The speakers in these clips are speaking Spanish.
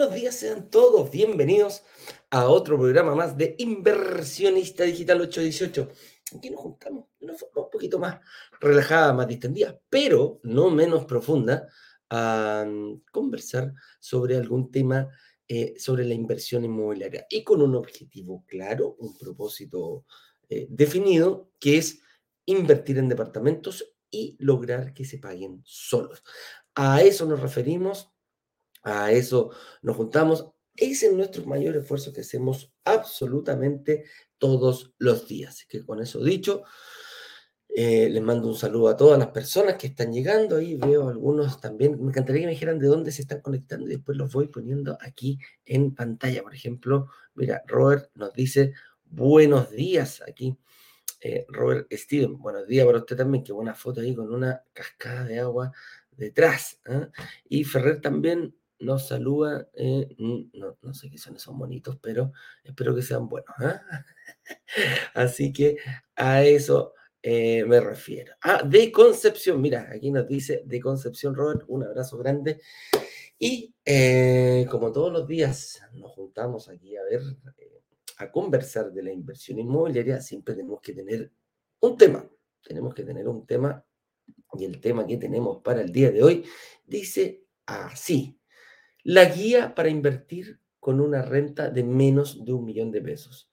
Buenos días, sean todos bienvenidos a otro programa más de Inversionista Digital 818. Aquí nos juntamos de una forma un poquito más relajada, más distendida, pero no menos profunda, a conversar sobre algún tema eh, sobre la inversión inmobiliaria y con un objetivo claro, un propósito eh, definido, que es invertir en departamentos y lograr que se paguen solos. A eso nos referimos a eso nos juntamos. Ese es nuestro mayor esfuerzo que hacemos absolutamente todos los días. Así que con eso dicho, eh, les mando un saludo a todas las personas que están llegando. Ahí veo algunos también. Me encantaría que me dijeran de dónde se están conectando y después los voy poniendo aquí en pantalla. Por ejemplo, mira, Robert nos dice buenos días aquí. Eh, Robert Steven, buenos días para usted también. Qué buena foto ahí con una cascada de agua detrás. ¿ah? Y Ferrer también nos saluda. Eh, no, no, sé qué son esos bonitos, pero espero que sean buenos. ¿ah? Así que a eso eh, me refiero. Ah, de Concepción, mira, aquí nos dice de Concepción, Robert, un abrazo grande. Y eh, como todos los días nos juntamos aquí a ver, a conversar de la inversión inmobiliaria, siempre tenemos que tener un tema. Tenemos que tener un tema. Y el tema que tenemos para el día de hoy dice así. La guía para invertir con una renta de menos de un millón de pesos.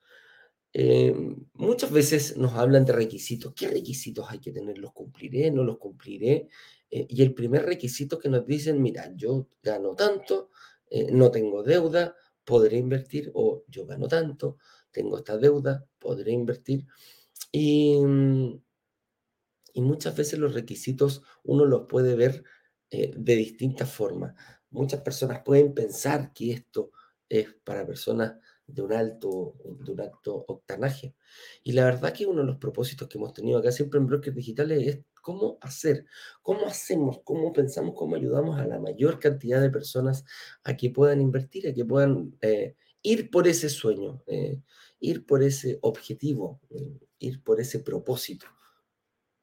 Eh, muchas veces nos hablan de requisitos. ¿Qué requisitos hay que tener? ¿Los cumpliré? ¿No los cumpliré? Eh, y el primer requisito que nos dicen, mira, yo gano tanto, eh, no tengo deuda, podré invertir, o yo gano tanto, tengo esta deuda, podré invertir. Y, mm, y muchas veces los requisitos uno los puede ver de distintas formas muchas personas pueden pensar que esto es para personas de un alto, de un alto octanaje. Y la verdad que uno de los propósitos que hemos tenido acá siempre en Brokers Digitales es cómo hacer, cómo hacemos, cómo pensamos, cómo ayudamos a la mayor cantidad de personas a que puedan invertir, a que puedan eh, ir por ese sueño, eh, ir por ese objetivo, eh, ir por ese propósito.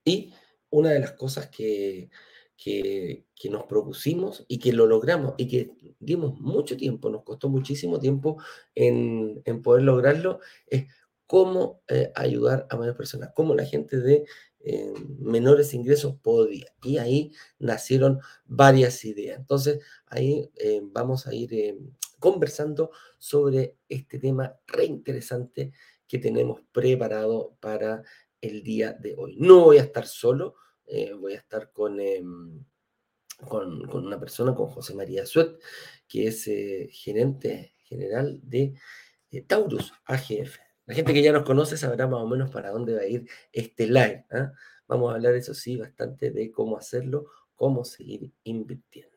Y una de las cosas que, que, nos propusimos y que lo logramos y que dimos mucho tiempo, nos costó muchísimo tiempo en, poder lograrlo, es cómo eh, ayudar a más personas, cómo la gente de eh, menores ingresos podía. Y ahí nacieron varias ideas. Entonces, ahí eh, vamos a ir conversando sobre este tema re interesante que tenemos preparado para el día de hoy. No voy a estar solo, eh, voy a estar em, con, con, una persona, con José María Suet, que es eh, gerente general de eh, Taurus AGF. La gente que ya nos conoce sabrá más o menos para dónde va a ir este live. ¿ah? Vamos a hablar, eso sí, bastante de cómo hacerlo, cómo seguir invirtiendo.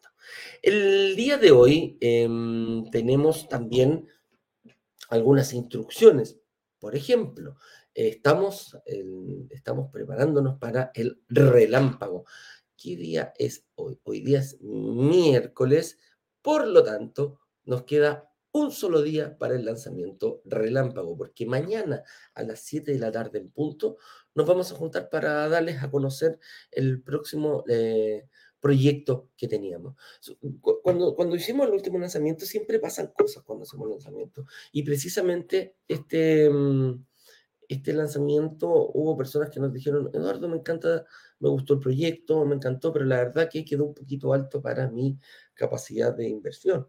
El día de hoy em, tenemos también algunas instrucciones. Por ejemplo, estamos, estamos preparándonos para el relámpago. ¿Qué día es hoy? Hoy día es miércoles, por lo tanto, nos queda un solo día para el lanzamiento relámpago, porque mañana a las 7 de la tarde en punto nos vamos a juntar para darles a conocer el próximo eh, proyecto que teníamos. Cuando, cuando hicimos el último lanzamiento, siempre pasan cosas cuando hacemos lanzamiento. Y precisamente este... Mm, este lanzamiento hubo personas que nos dijeron, Eduardo, me encanta, me gustó el proyecto, me encantó, pero la verdad que quedó un poquito alto para mi capacidad de inversión.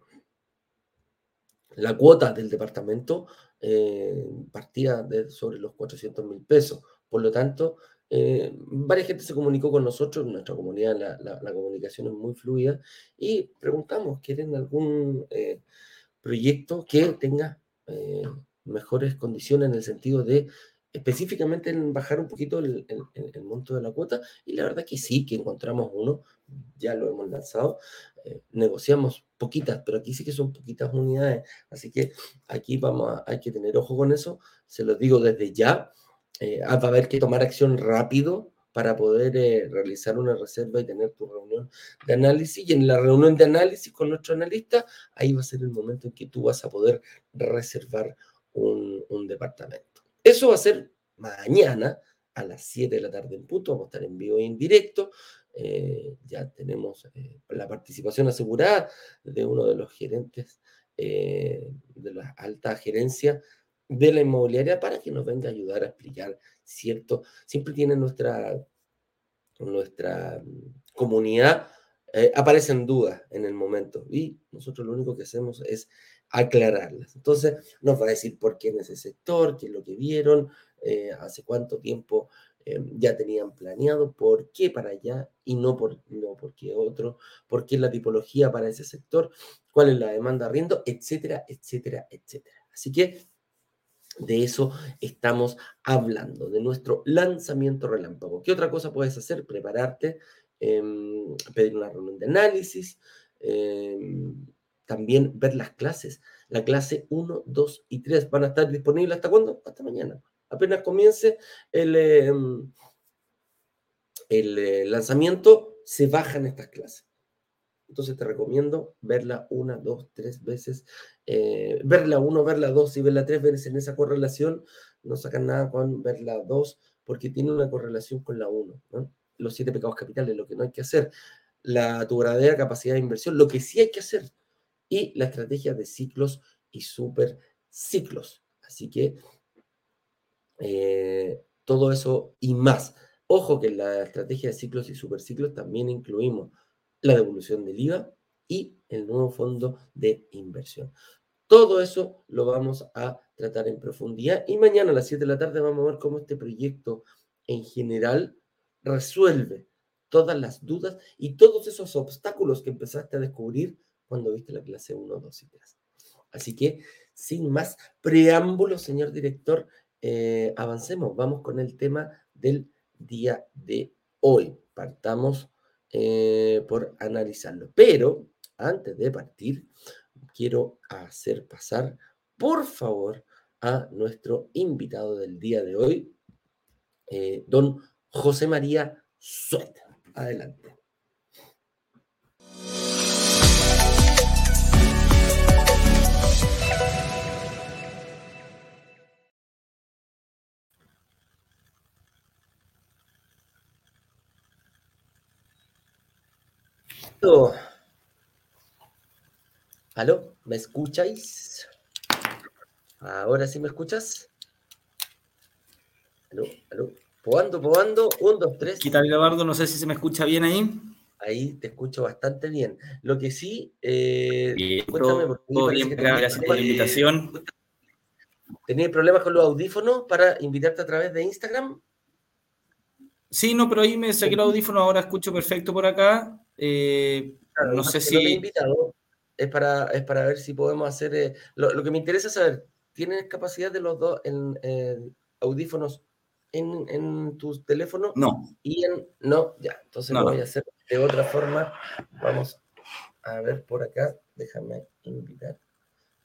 La cuota del departamento eh, partía de sobre los 400 mil pesos. Por lo tanto, eh, varias gente se comunicó con nosotros, en nuestra comunidad la, comunicación es muy fluida, y preguntamos, ¿quieren algún eh, proyecto que tenga mejores condiciones en el sentido de específicamente en bajar un poquito el, monto de la cuota. Y la verdad que sí, que encontramos uno, ya lo hemos lanzado, eh, negociamos poquitas, pero aquí sí que son poquitas unidades, así que aquí vamos a, hay que tener ojo con eso, se los digo desde ya, eh, va a haber que tomar acción rápido para poder eh, realizar una reserva y tener tu reunión de análisis. Y en la reunión de análisis con nuestro analista, ahí va a ser el momento en que tú vas a poder reservar un, departamento. Eso va a ser mañana a las 7 de la tarde en punto. Vamos a estar en vivo y en directo. eh, ya tenemos eh, la participación asegurada de uno de los gerentes de la alta gerencia de la inmobiliaria para que nos venga a ayudar a explicar, ¿cierto? Siempre tiene nuestra, nuestra mm, comunidad, aparecen dudas en el momento y nosotros lo único que hacemos es aclararlas. Entonces, nos va a decir por qué en ese sector, qué es lo que vieron, eh, hace cuánto tiempo eh, ya tenían planeado, por qué para allá y no por, no otro, por qué la tipología para ese sector, cuál es la demanda riendo, etcétera, etcétera, etcétera. Así que de eso estamos hablando, de nuestro lanzamiento relámpago. ¿Qué otra cosa puedes hacer? Prepararte, em, pedir una reunión de análisis, em, también ver las clases. La clase 1, 2 y 3 van a estar disponibles hasta cuándo? Hasta mañana. Apenas comience el, em, el eh, lanzamiento, se bajan estas clases. Entonces te recomiendo verla una, dos, tres veces. Eh, verla uno, verla dos y verla tres veces en esa correlación. No sacan nada con verla dos porque tiene una correlación con la uno. Los siete pecados capitales, lo que no hay que hacer. La, tu verdadera capacidad de inversión, lo que sí hay que hacer y la estrategia de ciclos y super ciclos. Así que eh, todo eso y más. Ojo que en la estrategia de ciclos y superciclos también incluimos la devolución del IVA y el nuevo fondo de inversión. Todo eso lo vamos a tratar en profundidad y mañana a las 7 de la tarde vamos a ver cómo este proyecto en general resuelve todas las dudas y todos esos obstáculos que empezaste a descubrir cuando viste la clase 1, 2 y 3. Así que, sin más preámbulos, señor director, eh, avancemos. Vamos con el tema del día de hoy. Partamos eh, por analizarlo. Pero, antes de partir, quiero hacer pasar, por favor, a nuestro invitado del día de hoy, eh, don José María Suet. Adelante. ¿Aló? ¿Me escucháis? ¿Ahora sí me escuchas? ¿Aló? ¿Aló? ¿Probando, probando? Un, dos, tres. ¿Qué tal, Gabardo? No sé si se me escucha bien ahí. Ahí te escucho bastante bien. Lo que sí... Eh, bien, todo, bien, gracias por la invitación. ¿Tenías problemas con los audífonos para invitarte a través de Instagram? Sí, no, pero ahí me saqué los audífonos, ahora escucho perfecto por acá. Eh, no sé si. he invitado es para, es para ver si podemos hacer. Eh, lo, que me interesa es saber, ¿tienes capacidad de los dos en audífonos en, en tu teléfono? No. Y en. No, ya. Entonces lo voy a hacer de otra forma. Vamos a ver por acá. Déjame invitar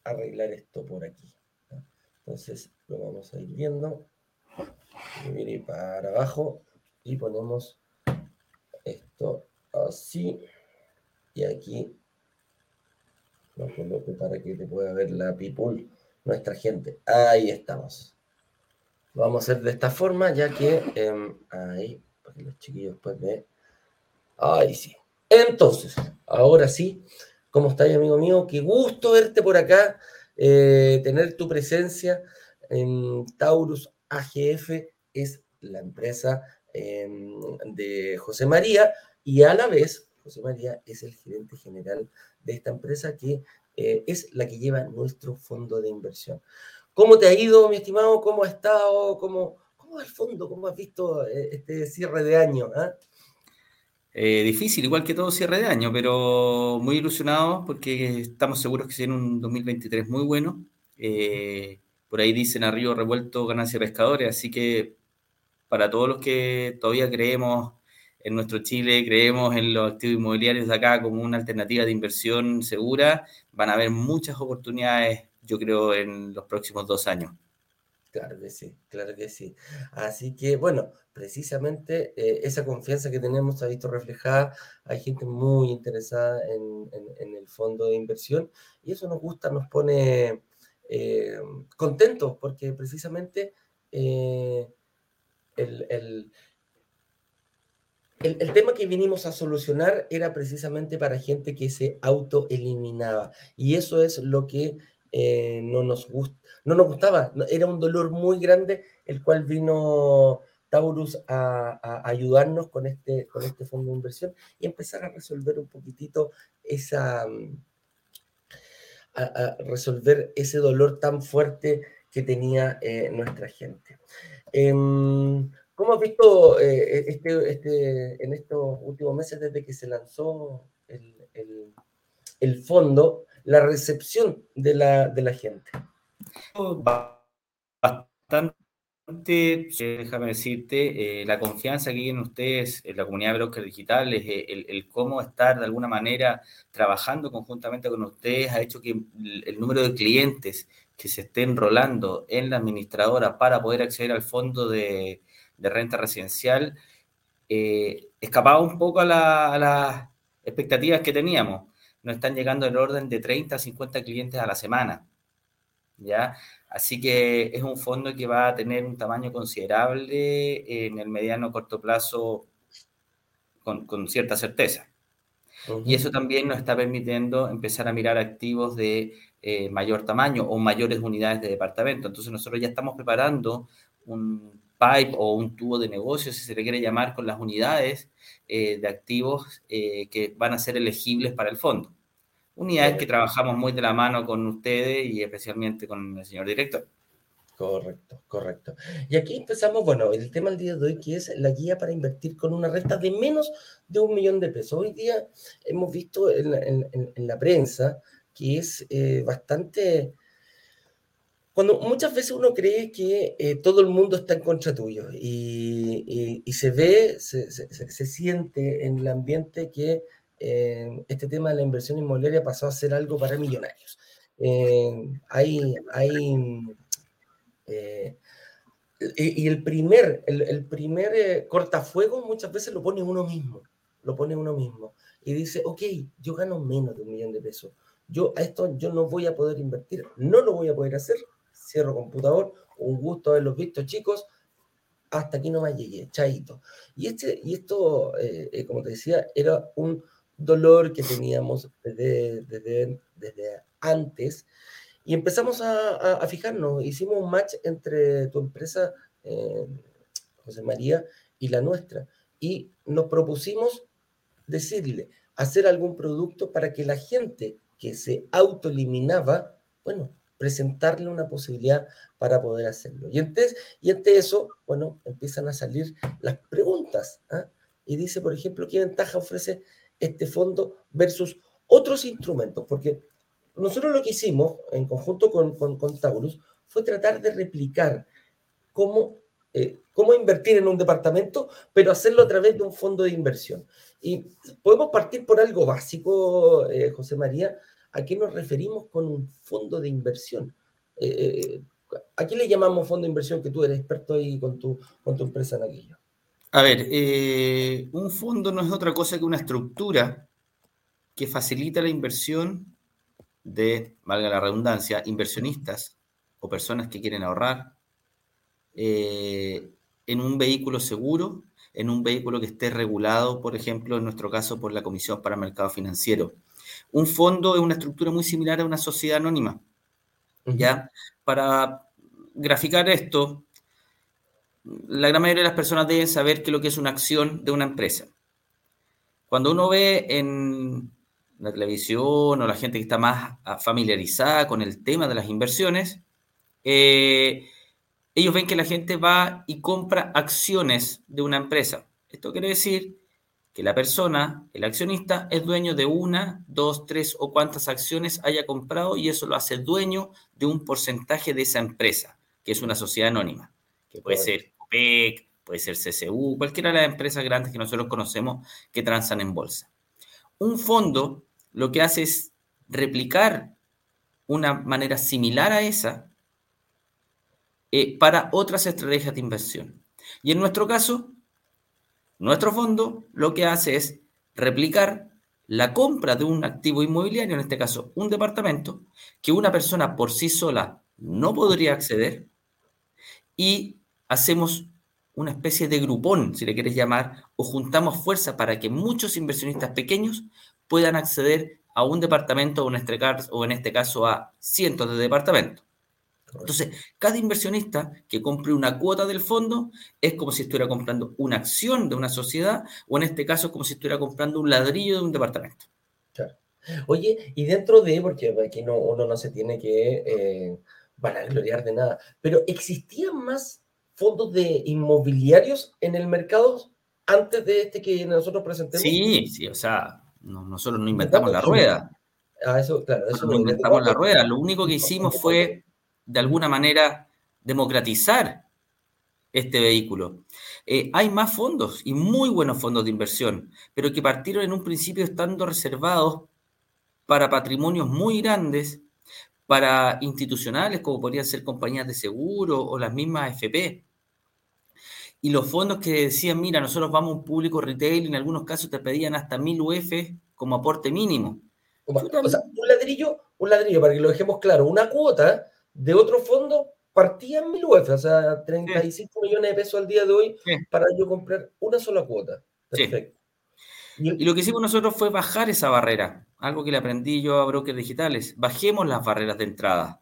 a arreglar esto por aquí. Entonces lo vamos a ir viendo. Y para abajo y ponemos esto así. Y aquí lo coloco para que te pueda ver la people, nuestra gente. Ahí estamos. Vamos a hacer de esta forma, ya que em, ahí, para que los chiquillos vean. Ahí sí. Entonces, ahora sí, ¿cómo estás, amigo mío? Qué gusto verte por acá, eh, tener tu presencia en Taurus AGF, es la empresa em, de José María, y a la vez José María es el gerente general de esta empresa que eh, es la que lleva nuestro fondo de inversión. ¿Cómo te ha ido, mi estimado? ¿Cómo ha estado? ¿Cómo, cómo va el fondo? ¿Cómo has visto eh, este cierre de año? Ah? Eh, difícil, igual que todo cierre de año, pero muy ilusionados porque estamos seguros que tiene un 2023 muy bueno. por ahí dicen arriba revuelto ganancia pescadores, así que para todos los que todavía creemos en nuestro Chile creemos en los activos inmobiliarios de acá como una alternativa de inversión segura, van a haber muchas oportunidades, yo creo, en los próximos dos años. Claro que sí, claro que sí. Así que, bueno, precisamente eh, esa confianza que tenemos se ha visto reflejada. Hay gente muy interesada en, el fondo de inversión y eso nos gusta, nos pone eh, contentos porque precisamente eh, el, el, tema que vinimos a solucionar era precisamente para gente que se autoeliminaba. Y eso es lo que eh, no, nos no nos gustaba. Era un dolor muy grande, el cual vino Taurus a, ayudarnos con este, con este fondo de inversión y empezar a resolver un poquitito esa... Resolver ese dolor tan fuerte que tenía eh, nuestra gente. Em, ¿Cómo has visto eh, e-, este, este, en estos últimos meses desde que se lanzó el, fondo, la recepción de la, de la gente? Bastante, eh, déjame decirte, eh, la confianza que tienen ustedes en la comunidad de brokers digitales, el, el, cómo estar de alguna manera trabajando conjuntamente con ustedes ha hecho que el número de clientes que se estén rolando en la administradora para poder acceder al fondo de, de renta residencial, eh, escapaba un poco a, las expectativas que teníamos. Nos están llegando en orden de 30 a 50 clientes a la semana. ¿ya? Así que es un fondo que va a tener un tamaño considerable en el mediano corto plazo con, cierta certeza. Y eso también nos está permitiendo empezar a mirar activos de eh, mayor tamaño o mayores unidades de departamento. Entonces nosotros ya estamos preparando un pipe o un tubo de negocio, si se le quiere llamar, con las unidades eh, de activos eh, que van a ser elegibles para el fondo. Unidades que trabajamos muy de la mano con ustedes y especialmente con el señor director. Correcto, correcto. Y aquí empezamos, bueno, el tema del día de hoy, que es la guía para invertir con una renta de menos de un millón de pesos. Hoy día hemos visto en la, prensa que es eh, bastante cuando muchas veces uno cree que eh, todo el mundo está en contra tuyo y, se ve, se, siente en el ambiente que eh, este tema de la inversión inmobiliaria pasó a ser algo para millonarios. Eh, hay, hay y el primer, el, el primer cortafuego muchas veces lo pone uno mismo, lo pone uno mismo y dice, ok, yo gano menos de un millón de pesos. Yo a esto yo no voy a poder invertir, no lo voy a poder hacer cierro computador, un gusto haberlos visto chicos, hasta aquí no me llegué, chaito. Y, este, y esto, eh, eh, como te decía, era un dolor que teníamos desde, desde, antes. Y empezamos a, fijarnos, hicimos un match entre tu empresa, eh, José María, y la nuestra, y nos propusimos decirle, hacer algún producto para que la gente que se autoeliminaba, bueno, presentarle una posibilidad para poder hacerlo. Y ante, eso, bueno, empiezan a salir las preguntas. ¿ah? Y dice, por ejemplo, qué ventaja ofrece este fondo versus otros instrumentos, porque nosotros lo que hicimos en conjunto con, con, Taurus fue tratar de replicar cómo, eh, cómo invertir en un departamento, pero hacerlo a través de un fondo de inversión. Y podemos partir por algo básico, eh, José María, ¿A qué nos referimos con un fondo de inversión? Eh, eh, ¿A qué le llamamos fondo de inversión que tú eres experto ahí con tu, empresa en aquello? A ver, eh, un fondo no es otra cosa que una estructura que facilita la inversión de, valga la redundancia, inversionistas o personas que quieren ahorrar en un vehículo seguro, en un vehículo que esté regulado, por ejemplo, en nuestro caso, por la Comisión para Mercado Financiero. Un fondo es una estructura muy similar a una sociedad anónima. ¿Ya? Para graficar esto, la gran mayoría de las personas deben saber qué es lo que es una acción de una empresa. Cuando uno ve en la televisión o la gente que está más familiarizada con el tema de las inversiones, eh, ellos ven que la gente va y compra acciones de una empresa. Esto quiere decir que la persona, el accionista, es dueño de una, dos, tres o cuantas acciones haya comprado y eso lo hace dueño de un porcentaje de esa empresa, que es una sociedad anónima, que puede ser OPEC, puede ser CCU, cualquiera de las empresas grandes que nosotros conocemos que transan en bolsa. Un fondo lo que hace es replicar una manera similar a esa eh, para otras estrategias de inversión. Y en nuestro caso, nuestro fondo lo que hace es replicar la compra de un activo inmobiliario, en este caso un departamento, que una persona por sí sola no podría acceder y hacemos una especie de grupón, si le quieres llamar, o juntamos fuerza para que muchos inversionistas pequeños puedan acceder a un departamento o en este este caso a cientos de departamentos. Entonces, cada inversionista que compre una cuota del fondo es como si estuviera comprando una acción de una sociedad o en este caso es como si estuviera comprando un ladrillo de un departamento. Claro. Oye, y dentro de, porque aquí no, uno no se tiene que eh, vanagloriar de nada, pero ¿existían más fondos de inmobiliarios en el mercado antes de este que nosotros presentemos? Sí, sí, o sea, nosotros no inventamos la rueda. Ah, eso, claro, eso no inventamos la rueda. Lo único que hicimos fue de alguna manera democratizar este vehículo. Eh, hay más fondos y muy buenos fondos de inversión, pero que partieron en un principio estando reservados para patrimonios muy grandes, para institucionales como podrían ser compañías de seguro o las mismas FP. Y los fondos que decían, mira, nosotros vamos a un público retail, en algunos casos te pedían hasta 1000 UF como aporte mínimo. O sea, un ladrillo, un ladrillo, para que lo dejemos claro, una cuota de otro fondo partía en mil UF, o sea, 35 millones de pesos al día de hoy para yo comprar una sola cuota. Perfecto. Y, lo que hicimos nosotros fue bajar esa barrera, algo que le aprendí yo a brokers digitales. Bajemos las barreras de entrada.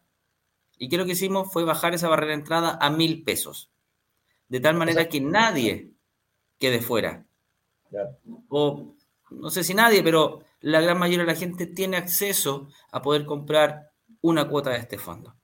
¿Y qué lo que hicimos? Fue bajar esa barrera de entrada a mil pesos. De tal manera que nadie quede fuera. O no sé si nadie, pero la gran mayoría de la gente tiene acceso a poder comprar una cuota de este fondo.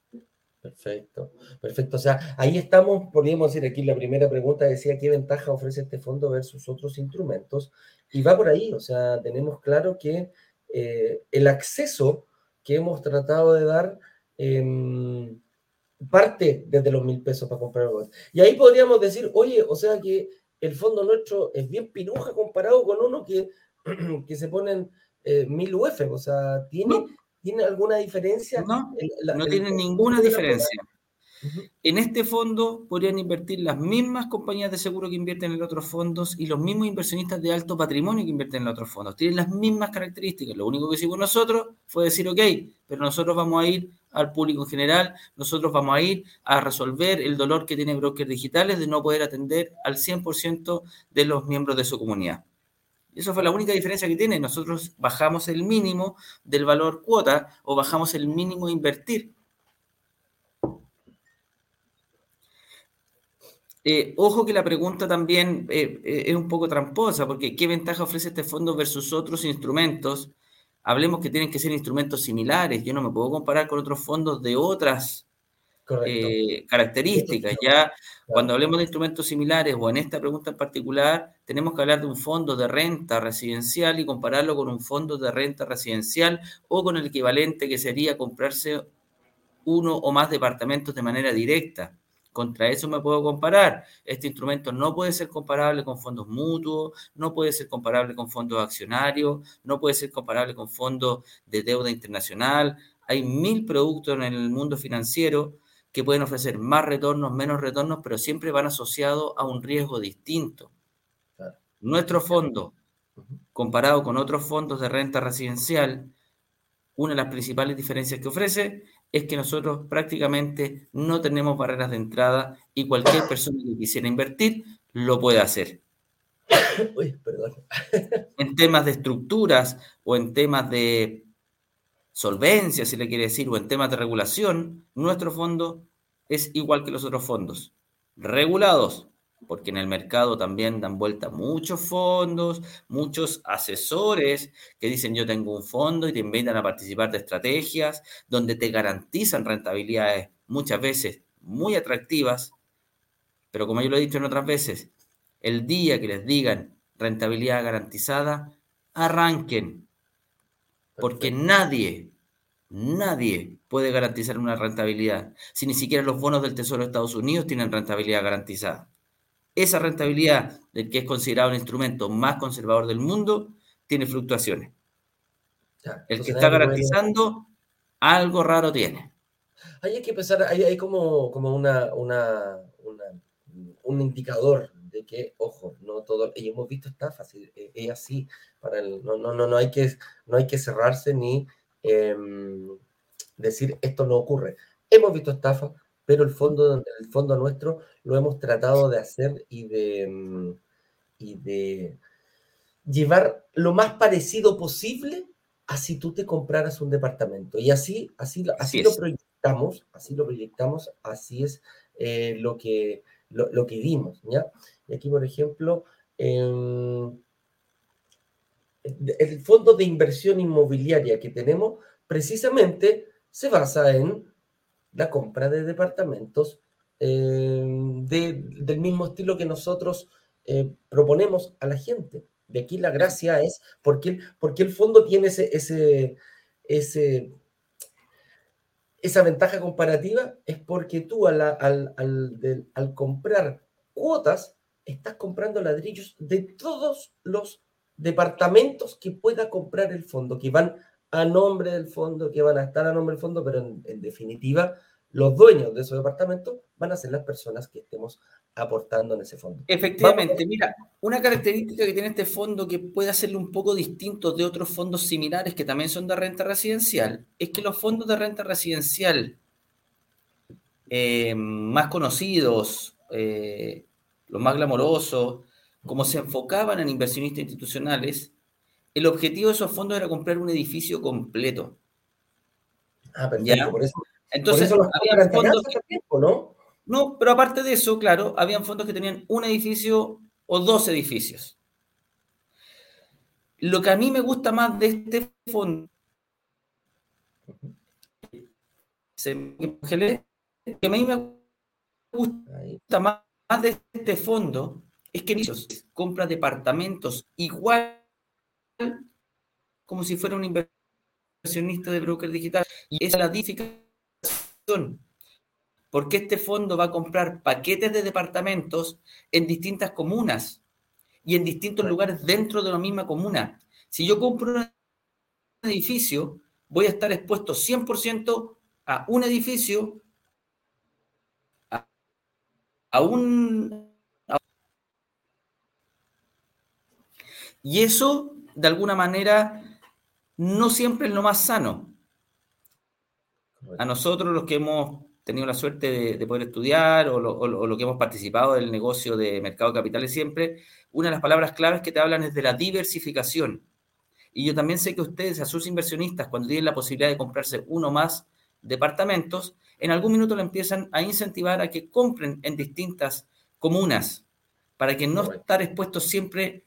Perfecto, perfecto. O sea, ahí estamos, podríamos decir aquí, la primera pregunta decía qué ventaja ofrece este fondo versus otros instrumentos. Y va por ahí, o sea, tenemos claro que eh, el acceso que hemos tratado de dar em, parte desde los mil pesos para comprar algo. Y ahí podríamos decir, oye, o sea que el fondo nuestro es bien pinuja comparado con uno que, que se ponen eh, mil UF, o sea, tiene, ¿Tiene alguna diferencia? No, no tiene ninguna diferencia. En este fondo podrían invertir las mismas compañías de seguro que invierten en otros fondos y los mismos inversionistas de alto patrimonio que invierten en otros fondos. Tienen las mismas características. Lo único que hicimos nosotros fue decir, ok, pero nosotros vamos a ir al público en general, nosotros vamos a ir a resolver el dolor que tienen brokers digitales de no poder atender al 100% de los miembros de su comunidad. Eso fue la única diferencia que tiene. Nosotros bajamos el mínimo del valor cuota o bajamos el mínimo a invertir. Eh, ojo que la pregunta también eh, eh, es un poco tramposa, porque ¿qué ventaja ofrece este fondo versus otros instrumentos? Hablemos que tienen que ser instrumentos similares. Yo no me puedo comparar con otros fondos de otras características. Ya cuando hablemos de instrumentos similares o en esta pregunta en particular, tenemos que hablar de un fondo de renta residencial y compararlo con un fondo de renta residencial o con el equivalente que sería comprarse uno o más departamentos de manera directa. Contra eso me puedo comparar. Este instrumento no puede ser comparable con fondos mutuos, no puede ser comparable con fondos accionarios, no puede ser comparable con fondos de deuda internacional. Hay mil productos en el mundo financiero que pueden ofrecer más retornos, menos retornos, pero siempre van asociados a un riesgo distinto. Nuestro fondo, comparado con otros fondos de renta residencial, una de las principales diferencias que ofrece es que nosotros prácticamente no tenemos barreras de entrada y cualquier persona que quisiera invertir lo puede hacer. en temas de estructuras o en temas de solvencia, si le quiere decir, o en temas de regulación, nuestro fondo es igual que los otros fondos. Regulados, porque en el mercado también dan vuelta muchos fondos, muchos asesores que dicen yo tengo un fondo y te invitan a participar de estrategias donde te garantizan rentabilidades muchas veces muy atractivas, pero como yo lo he dicho en otras veces, el día que les digan rentabilidad garantizada, arranquen, porque nadie, nadie puede garantizar una rentabilidad si ni siquiera los bonos del Tesoro de Estados Unidos tienen rentabilidad garantizada. Esa rentabilidad del que es considerado el instrumento más conservador del mundo tiene fluctuaciones. el que está garantizando algo raro tiene. Hay que pensar, hay, como, como una, una, un indicador de que, ojo, no todo, y hemos visto estafas, es así, para el, no, no, no, no, hay que, no hay que cerrarse ni em, decir esto no ocurre. Hemos visto estafas, pero el fondo, el fondo nuestro lo hemos tratado de hacer y de, mm, y de llevar lo más parecido posible a si tú te compraras un departamento. Y así, así, así, lo proyectamos, así lo proyectamos, así es eh, lo, que, lo, que vimos, ¿ya? Y aquí, por ejemplo, el fondo de inversión inmobiliaria que tenemos precisamente se basa en la compra de departamentos eh, del mismo estilo que nosotros eh, proponemos a la gente. De aquí la gracia es porque, porque el fondo tiene ese, ese, ese, esa ventaja comparativa, es porque tú al, al, al, comprar cuotas, estás comprando ladrillos de todos los departamentos que pueda comprar el fondo, que van a nombre del fondo, que van a estar a nombre del fondo, pero en definitiva los dueños de esos departamentos van a ser las personas que estemos aportando en ese fondo. Efectivamente, mira, una característica que tiene este fondo que puede hacerlo un poco distinto de otros fondos similares que también son de renta residencial, es que los fondos de renta residencial eh, más conocidos, eh, los más glamorosos, como se enfocaban en inversionistas institucionales, el objetivo de esos fondos era comprar un edificio completo. Ah, perfecto, por eso entonces, había fondos ¿no? No, pero aparte de eso, claro, habían fondos que tenían un edificio o dos edificios. Lo que a mí me gusta más de este fondo, que a mí me gusta más de este fondo es que compra departamentos igual como si fuera un inversionista de broker digital. Y esa es la diferencia porque este fondo va a comprar paquetes de departamentos en distintas comunas y en distintos lugares dentro de la misma comuna. Si yo compro un edificio, voy a estar expuesto 100% a un edificio, a, un... y eso, de alguna manera, no siempre es lo más sano. A nosotros los que hemos tenido la suerte de, poder estudiar o lo, que hemos participado del negocio de mercado de capitales siempre, una de las palabras claves que te hablan es de la diversificación. Y yo también sé que ustedes, a sus inversionistas, cuando tienen la posibilidad de comprarse uno más departamentos, en algún minuto le empiezan a incentivar a que compren en distintas comunas para que no estar expuestos siempre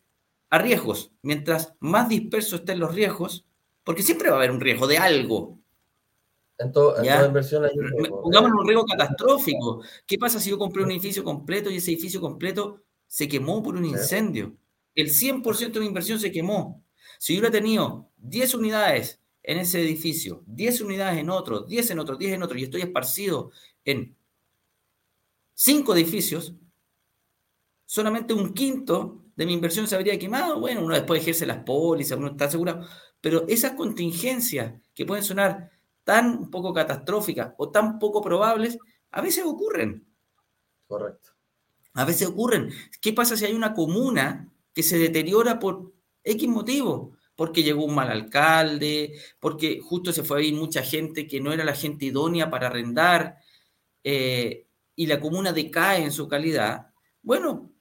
a riesgos. Mientras más dispersos estén los riesgos, porque siempre va a haber un riesgo de algo, en, toda inversión hay un riesgo. Pongamos un riesgo catastrófico. ¿Qué pasa si yo compré un edificio completo y ese edificio completo se quemó por un incendio? El 100% de mi inversión se quemó. Si yo hubiera tenido 10 unidades en ese edificio, 10 unidades en otro, 10 en otro, 10 en otro, y estoy esparcido en 5 edificios, solamente un quinto de mi inversión se habría quemado. Bueno, uno después ejerce las pólizas, uno está asegurado. Pero esas contingencias que pueden sonar tan poco catastróficas o tan poco probables, a veces ocurren. Correcto. A veces ocurren. ¿Qué pasa si hay una comuna que se deteriora por X motivo? Porque llegó un mal alcalde, porque justo se fue a ir mucha gente que no era la gente idónea para arrendar eh, y la comuna decae en su calidad. Bueno,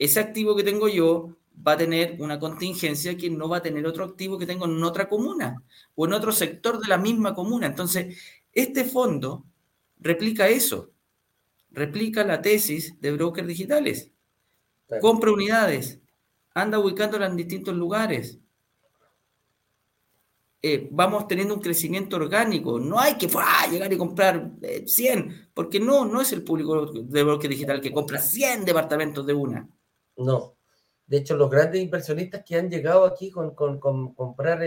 ese activo que tengo yo va a tener una contingencia que no va a tener otro activo que tengo en otra comuna o en otro sector de la misma comuna. Entonces, este fondo replica eso, replica la tesis de brokers digitales. Compra unidades, anda ubicándolas en distintos lugares. Eh, vamos teniendo un crecimiento orgánico. No hay que llegar y comprar 100, eh, porque no, no es el público de broker digital que compra 100 departamentos de una. No, de hecho, los grandes inversionistas que han llegado aquí con, comprar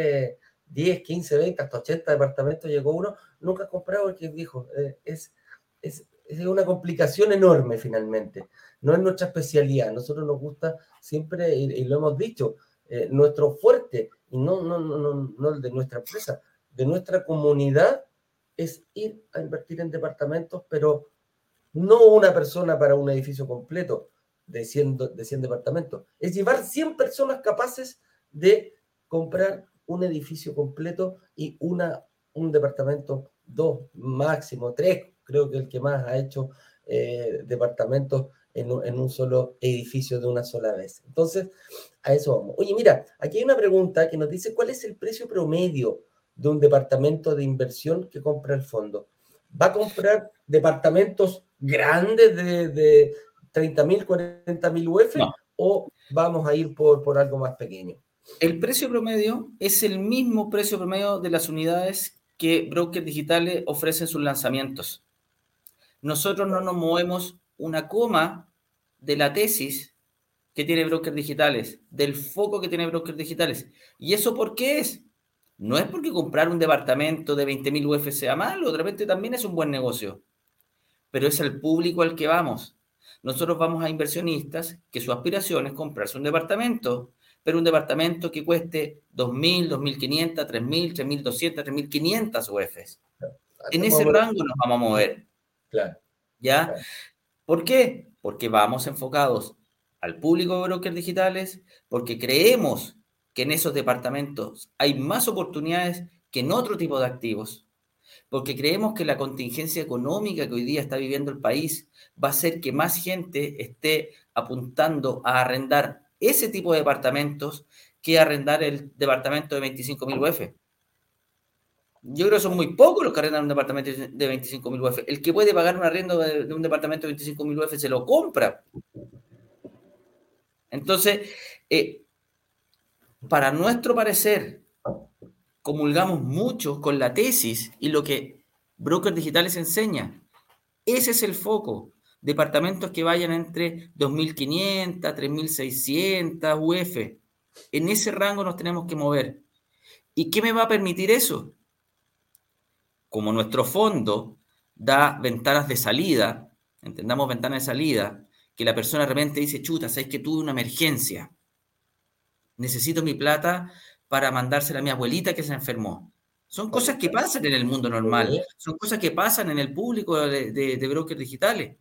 10, 15, 20, hasta 80 departamentos, llegó uno, nunca ha comprado porque dijo, eh, es, es, una complicación enorme finalmente. No es nuestra especialidad. nosotros nos gusta siempre, y, lo hemos dicho, eh, nuestro fuerte, y no, no, no, no el de nuestra empresa, de nuestra comunidad, es ir a invertir en departamentos, pero no una persona para un edificio completo, de 100, de 100 departamentos. Es llevar 100 personas capaces de comprar un edificio completo y una, un departamento, dos, máximo tres, creo que el que más ha hecho eh, departamentos en un, solo edificio de una sola vez. Entonces, a eso vamos. Oye, mira, aquí hay una pregunta que nos dice cuál es el precio promedio de un departamento de inversión que compra el fondo. ¿Va a comprar departamentos grandes de, de 30 mil, 40 mil UF o vamos a ir por, por algo más pequeño? El precio promedio es el mismo precio promedio de las unidades que brokers digitales ofrecen sus lanzamientos. Nosotros no nos movemos una coma de la tesis que tiene brokers digitales, del foco que tiene brokers digitales. ¿Y eso por qué es? No es porque comprar un departamento de 20.000 UF sea malo, de repente también es un buen negocio, pero es el público al que vamos. Nosotros vamos a inversionistas que su aspiración es comprarse un departamento, pero un departamento que cueste 2.000, 2.500, 3.000, 3.200, 3.500 UFs. En ese rango nos vamos a mover. Claro. ¿Ya? ¿Por qué? Porque vamos enfocados al público de brokers digitales, porque creemos que en esos departamentos hay más oportunidades que en otro tipo de activos, porque creemos que la contingencia económica que hoy día está viviendo el país va a hacer que más gente esté apuntando a arrendar ese tipo de departamentos que arrendar el departamento de 25.000 UF. Yo creo que son muy pocos los que arrendan un departamento de 25 mil UF. El que puede pagar un arriendo de, un departamento de 25 mil UF se lo compra. Entonces, eh, para nuestro parecer, comulgamos mucho con la tesis y lo que Brokers Digitales enseña. Ese es el foco. Departamentos que vayan entre 2.500, 3.600 UF. En ese rango nos tenemos que mover. ¿Y qué me va a permitir eso? Como nuestro fondo da ventanas de salida, entendamos ventanas de salida, que la persona de repente dice, chuta, sabes que tuve una emergencia, necesito mi plata para mandársela a mi abuelita que se enfermó. Son cosas que pasan en el mundo normal, son cosas que pasan en el público de, de brokers digitales.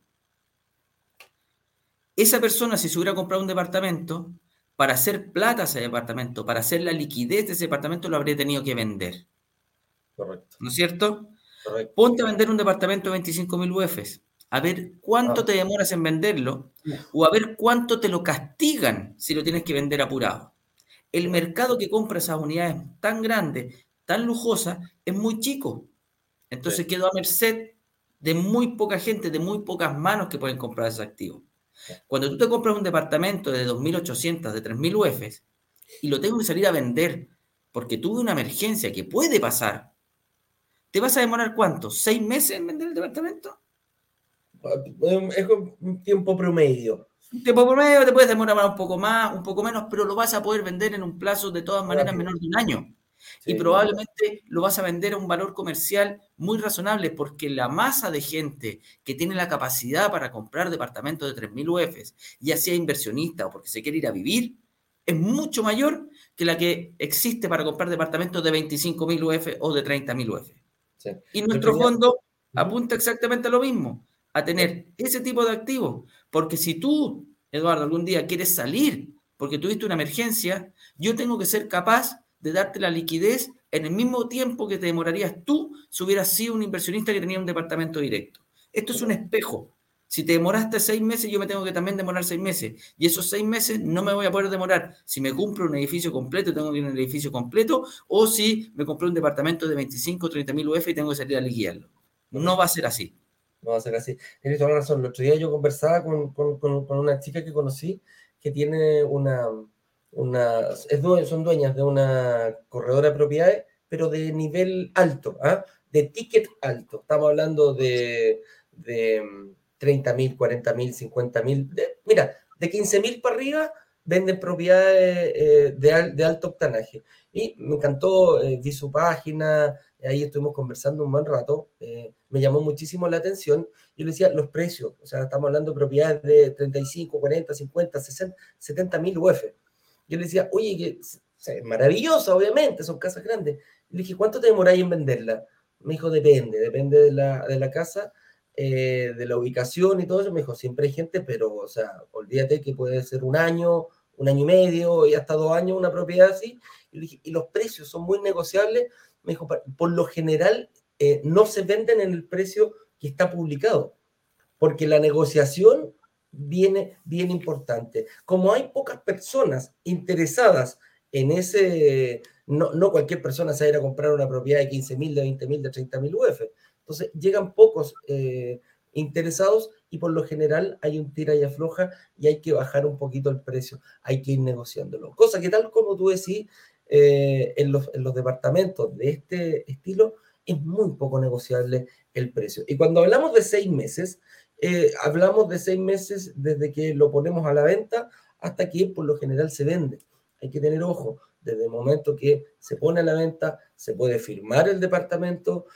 Esa persona, si se hubiera comprado un departamento, para hacer plata a ese departamento, para hacer la liquidez de ese departamento, lo habría tenido que vender. Correcto. ¿No es cierto? Ponte a vender un departamento de 25 mil UFs. A ver cuánto ah. te demoras en venderlo o a ver cuánto te lo castigan si lo tienes que vender apurado. El mercado que compra esas unidades tan grandes, tan lujosas, es muy chico. Entonces quedó a merced de muy poca gente, de muy pocas manos que pueden comprar ese activo. Cuando tú te compras un departamento de 2.800, de 3.000 UFs y lo tengo que salir a vender porque tuve una emergencia que puede pasar, ¿Te vas a demorar cuánto? ¿Seis meses en vender el departamento? Es un tiempo promedio. Un tiempo promedio te puedes demorar un poco más, un poco menos, pero lo vas a poder vender en un plazo de todas maneras menor de un año. y probablemente lo vas a vender a un valor comercial muy razonable porque la masa de gente que tiene la capacidad para comprar departamentos de 3.000 UFs, ya sea inversionista o porque se quiere ir a vivir, es mucho mayor que la que existe para comprar departamentos de 25.000 UF o de 30.000 UF. Y nuestro fondo apunta exactamente a lo mismo, a tener ese tipo de activos. Porque si tú, Eduardo, algún día quieres salir porque tuviste una emergencia, yo tengo que ser capaz de darte la liquidez en el mismo tiempo que te demorarías tú si hubieras sido un inversionista que tenía un departamento directo. Esto es un espejo. Si te demoraste seis meses, yo me tengo que también demorar seis meses. Y esos seis meses no me voy a poder demorar. Si me compro un edificio completo, tengo que ir a un edificio completo, o si me compré un departamento de 25 o 30 mil UF y tengo que salir a liquidarlo. No va a ser así. No va a ser así. Tienes toda la razón. El otro día yo conversaba con, con, con, una chica que conocí que tiene una, una es son dueñas de una corredora de propiedades, pero de nivel alto, ¿ah? de ticket alto. Estamos hablando de, de 30 mil, 40 mil, 50 mil. Mira, de 15 mil para arriba venden propiedades eh, de, alto octanaje. Y me encantó, eh, vi su página, ahí estuvimos conversando un buen rato, eh, me llamó muchísimo la atención. Yo le decía los precios, o sea, estamos hablando de propiedades de 35, 40, 50, 60, 70 mil UF. Yo le decía, oye, que es maravillosa, obviamente, son casas grandes. Le dije, ¿cuánto te demoráis en venderla? Me dijo, depende, depende de la, de la casa eh, de la ubicación y todo eso, me dijo, siempre hay gente, pero, o sea, olvídate que puede ser un año, un año y medio y hasta dos años una propiedad así. Y, los precios son muy negociables. Me dijo, por lo general, eh, no se venden en el precio que está publicado, porque la negociación viene bien importante. Como hay pocas personas interesadas en ese, no, no cualquier persona se va a ir a comprar una propiedad de 15 mil, de 20 mil, de 30 mil UF. Entonces llegan pocos eh, interesados y por lo general hay un tira y afloja y hay que bajar un poquito el precio, hay que ir negociándolo. Cosa que tal como tú decís, eh, en, los, en los departamentos de este estilo es muy poco negociable el precio. Y cuando hablamos de seis meses, eh, hablamos de seis meses desde que lo ponemos a la venta hasta que por lo general se vende. Hay que tener ojo, desde el momento que se pone a la venta, se puede firmar el departamento,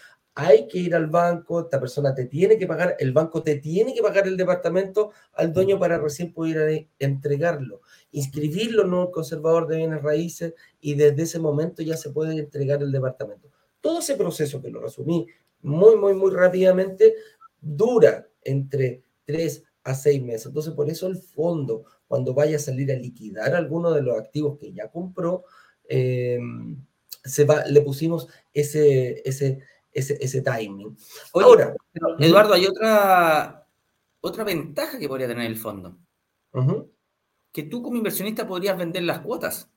hay que ir al banco, esta persona te tiene que pagar, el banco te tiene que pagar el departamento al dueño para recién poder entregarlo, inscribirlo en un conservador de bienes raíces y desde ese momento ya se puede entregar el departamento. Todo ese proceso que lo resumí muy, muy, muy rápidamente dura entre tres a seis meses. Entonces, por eso el fondo, cuando vaya a salir a liquidar alguno de los activos que ya compró, eh, se va, le pusimos ese, ese, ese, ese timing. Ahora, Eduardo, hay otra, otra ventaja que podría tener el fondo. Que tú como inversionista podrías vender las cuotas.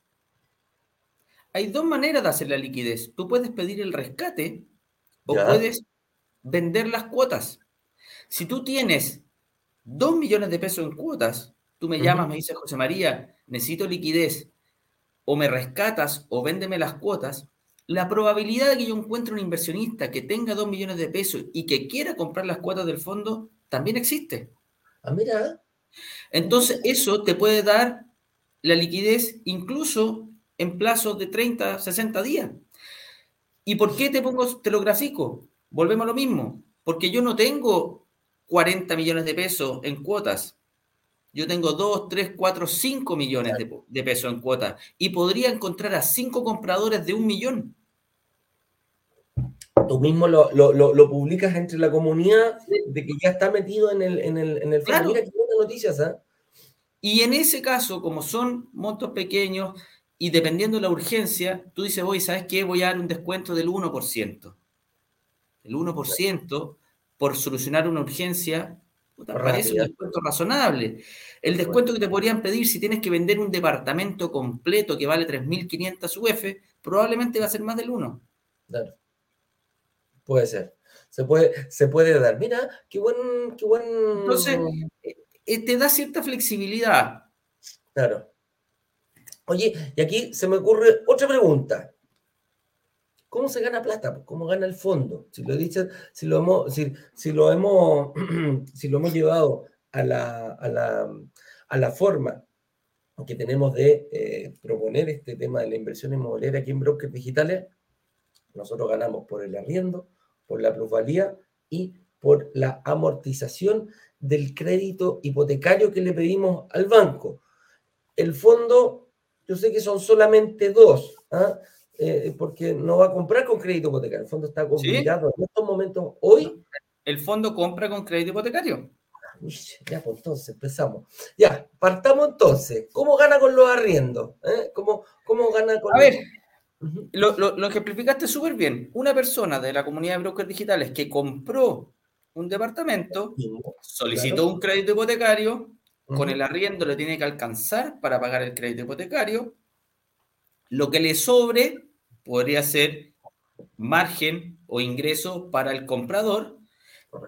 Hay dos maneras de hacer la liquidez. Tú puedes pedir el rescate o puedes vender las cuotas. Si tú tienes dos millones de pesos en cuotas, tú me llamas, me dices, José María, necesito liquidez, o me rescatas o véndeme las cuotas, la probabilidad de que yo encuentre un inversionista que tenga dos millones de pesos y que quiera comprar las cuotas del fondo también existe. Ah, mira. Entonces, eso te puede dar la liquidez incluso en plazos de 30, 60 días. ¿Y por qué te pongo, te lo grafico? Volvemos a lo mismo. Porque yo no tengo 40 millones de pesos en cuotas. Yo tengo 2, 3, 4, 5 millones de, pesos en cuotas y podría encontrar a 5 compradores de un millón. Tú mismo lo, lo, publicas entre la comunidad de que ya está metido en el, en el, en el claro. Mira qué noticias, ¿eh? Y en ese caso, como son montos pequeños y dependiendo de la urgencia, tú dices, voy, ¿sabes qué? Voy a dar un descuento del 1%. El 1% por solucionar una urgencia, parece un descuento razonable. El descuento que te podrían pedir si tienes que vender un departamento completo que vale 3.500 UF, probablemente va a ser más del 1. Claro. Puede ser. Se puede, se puede dar. Mira, qué buen, qué buen. Entonces, eh, te da cierta flexibilidad. Claro. Oye, y aquí se me ocurre otra pregunta. ¿Cómo se gana plata? ¿Cómo gana el fondo? Si lo, dice, si lo, hemos, si, lo, hemos, si lo hemos llevado a la, a la, a la forma que tenemos de eh, proponer este tema de la inversión inmobiliaria aquí en brokers digitales, nosotros ganamos por el arriendo, por la plusvalía y por la amortización del crédito hipotecario que le pedimos al banco. El fondo, yo sé que son solamente dos, ¿ah? Eh, porque no va a comprar con crédito hipotecario. El fondo está complicado en estos momentos. Hoy. El fondo compra con crédito hipotecario. Ya, pues entonces empezamos. Ya, partamos entonces. ¿Cómo gana con los arriendos? ¿Eh? ¿Cómo, ¿Cómo, gana con.? A ver, lo, lo, lo, ejemplificaste súper bien. Una persona de la comunidad de brokers digitales que compró un departamento, solicitó un crédito hipotecario, con el arriendo le tiene que alcanzar para pagar el crédito hipotecario, lo que le sobre podría ser margen o ingreso para el comprador.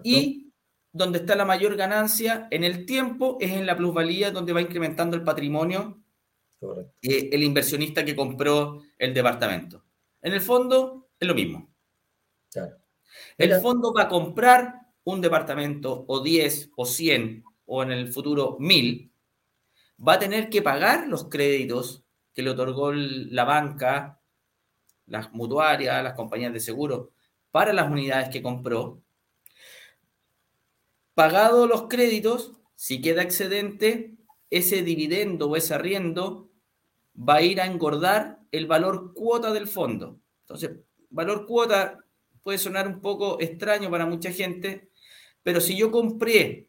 Y donde está la mayor ganancia en el tiempo es en la plusvalía donde va incrementando el patrimonio el inversionista que compró el departamento. En el fondo es lo mismo. El fondo va a comprar un departamento o 10 o 100 o en el futuro 1000, va a tener que pagar los créditos que le otorgó la banca, las mutuarias, las compañías de seguro, para las unidades que compró. Pagado los créditos, si queda excedente, ese dividendo o ese arriendo va a ir a engordar el valor cuota del fondo. Entonces, valor cuota puede sonar un poco extraño para mucha gente, pero si yo compré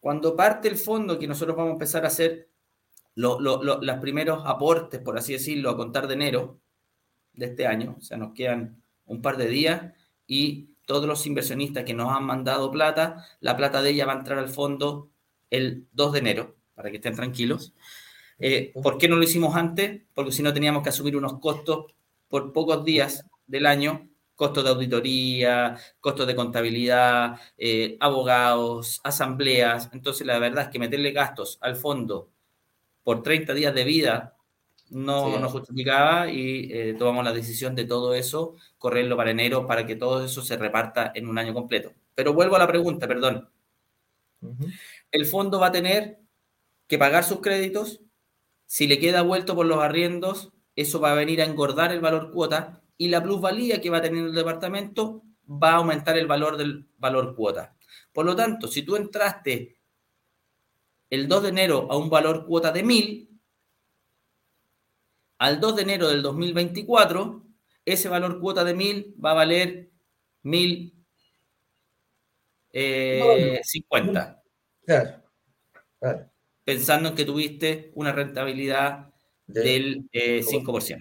cuando parte el fondo, que nosotros vamos a empezar a hacer los primeros aportes, por así decirlo, a contar de enero de este año, o sea, nos quedan un par de días y todos los inversionistas que nos han mandado plata, la plata de ella va a entrar al fondo el 2 de enero, para que estén tranquilos. Eh, ¿Por qué no lo hicimos antes? Porque si no teníamos que asumir unos costos por pocos días del año, costos de auditoría, costos de contabilidad, eh, abogados, asambleas. Entonces, la verdad es que meterle gastos al fondo por 30 días de vida no nos justificaba y eh, tomamos la decisión de todo eso, correrlo para enero para que todo eso se reparta en un año completo. Pero vuelvo a la pregunta, perdón. El fondo va a tener que pagar sus créditos. Si le queda vuelto por los arriendos, eso va a venir a engordar el valor cuota y la plusvalía que va a tener el departamento va a aumentar el valor del valor cuota. Por lo tanto, si tú entraste el 2 de enero a un valor cuota de 1000, al 2 de enero del 2024, ese valor cuota de 1000 va a valer 1050. Eh, claro, claro. Pensando en que tuviste una rentabilidad del 5%. Eh,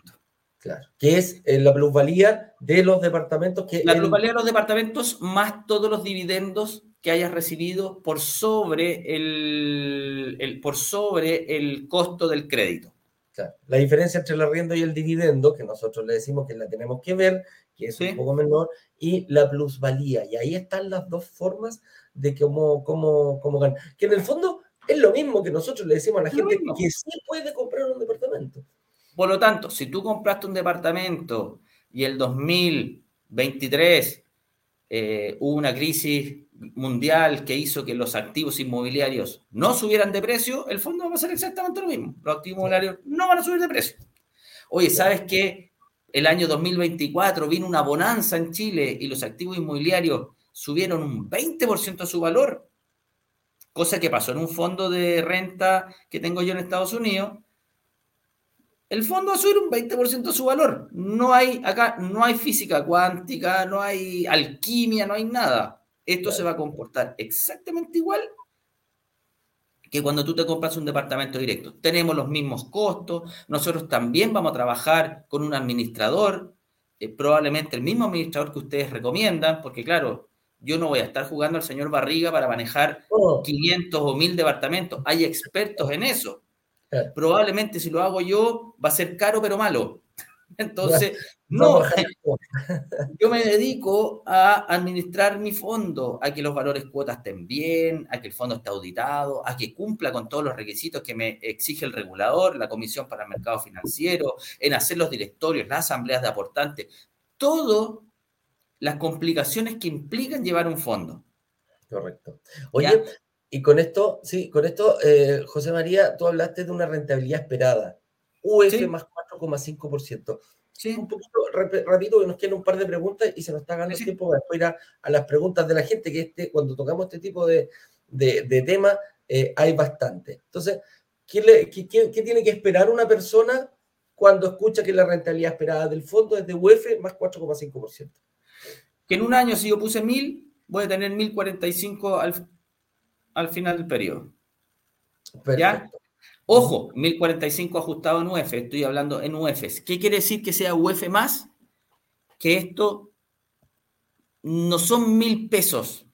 claro. Que es eh, la plusvalía de los departamentos que. La plusvalía de los departamentos más todos los dividendos que hayas recibido por sobre el, por sobre el costo del crédito. La diferencia entre el arriendo y el dividendo, que nosotros le decimos que la tenemos que ver, que es un poco menor, y la plusvalía. Y ahí están las dos formas de cómo, cómo, cómo ganar. Que en el fondo es lo mismo que nosotros le decimos a la gente que sí puede comprar un departamento. Por lo tanto, si tú compraste un departamento y el 2023 eh, hubo una crisis mundial que hizo que los activos inmobiliarios no subieran de precio, el fondo va a ser exactamente lo mismo. Los activos inmobiliarios no van a subir de precio. Oye, ¿sabes qué? El año 2024 vino una bonanza en Chile y los activos inmobiliarios subieron un 20% su valor, cosa que pasó en un fondo de renta que tengo yo en Estados Unidos. El fondo va a subir un 20% su valor. No hay acá, no hay física cuántica, no hay alquimia, no hay nada esto se va a comportar exactamente igual que cuando tú te compras un departamento directo. Tenemos los mismos costos, nosotros también vamos a trabajar con un administrador, eh, probablemente el mismo administrador que ustedes recomiendan, porque claro, yo no voy a estar jugando al señor Barriga para manejar 500 o 1000 departamentos. Hay expertos en eso. Probablemente si lo hago yo va a ser caro pero malo. Entonces, no, yo me dedico a administrar mi fondo, a que los valores cuotas estén bien, a que el fondo esté auditado, a que cumpla con todos los requisitos que me exige el regulador, la Comisión para el Mercado Financiero, en hacer los directorios, las asambleas de aportantes, todas las complicaciones que implican llevar un fondo. Correcto. Oye, y con esto, sí, con esto, eh, José María, tú hablaste de una rentabilidad esperada. UF más 4,5%. Sí. Un poquito rápido, que nos quedan un par de preguntas y se nos está ganando tiempo para ir a, las preguntas de la gente, que este, cuando tocamos este tipo de, de, tema eh, hay bastante. Entonces, ¿qué, qué, tiene que esperar una persona cuando escucha que la rentabilidad esperada del fondo es de UF más 4,5%? Que en un año, si yo puse 1000, voy a tener 1045 al, al final del periodo. Perfecto. ¿Ya? Ojo, 1045 ajustado en UF, estoy hablando en UFs. ¿Qué quiere decir que sea UF más? Que esto no son mil pesos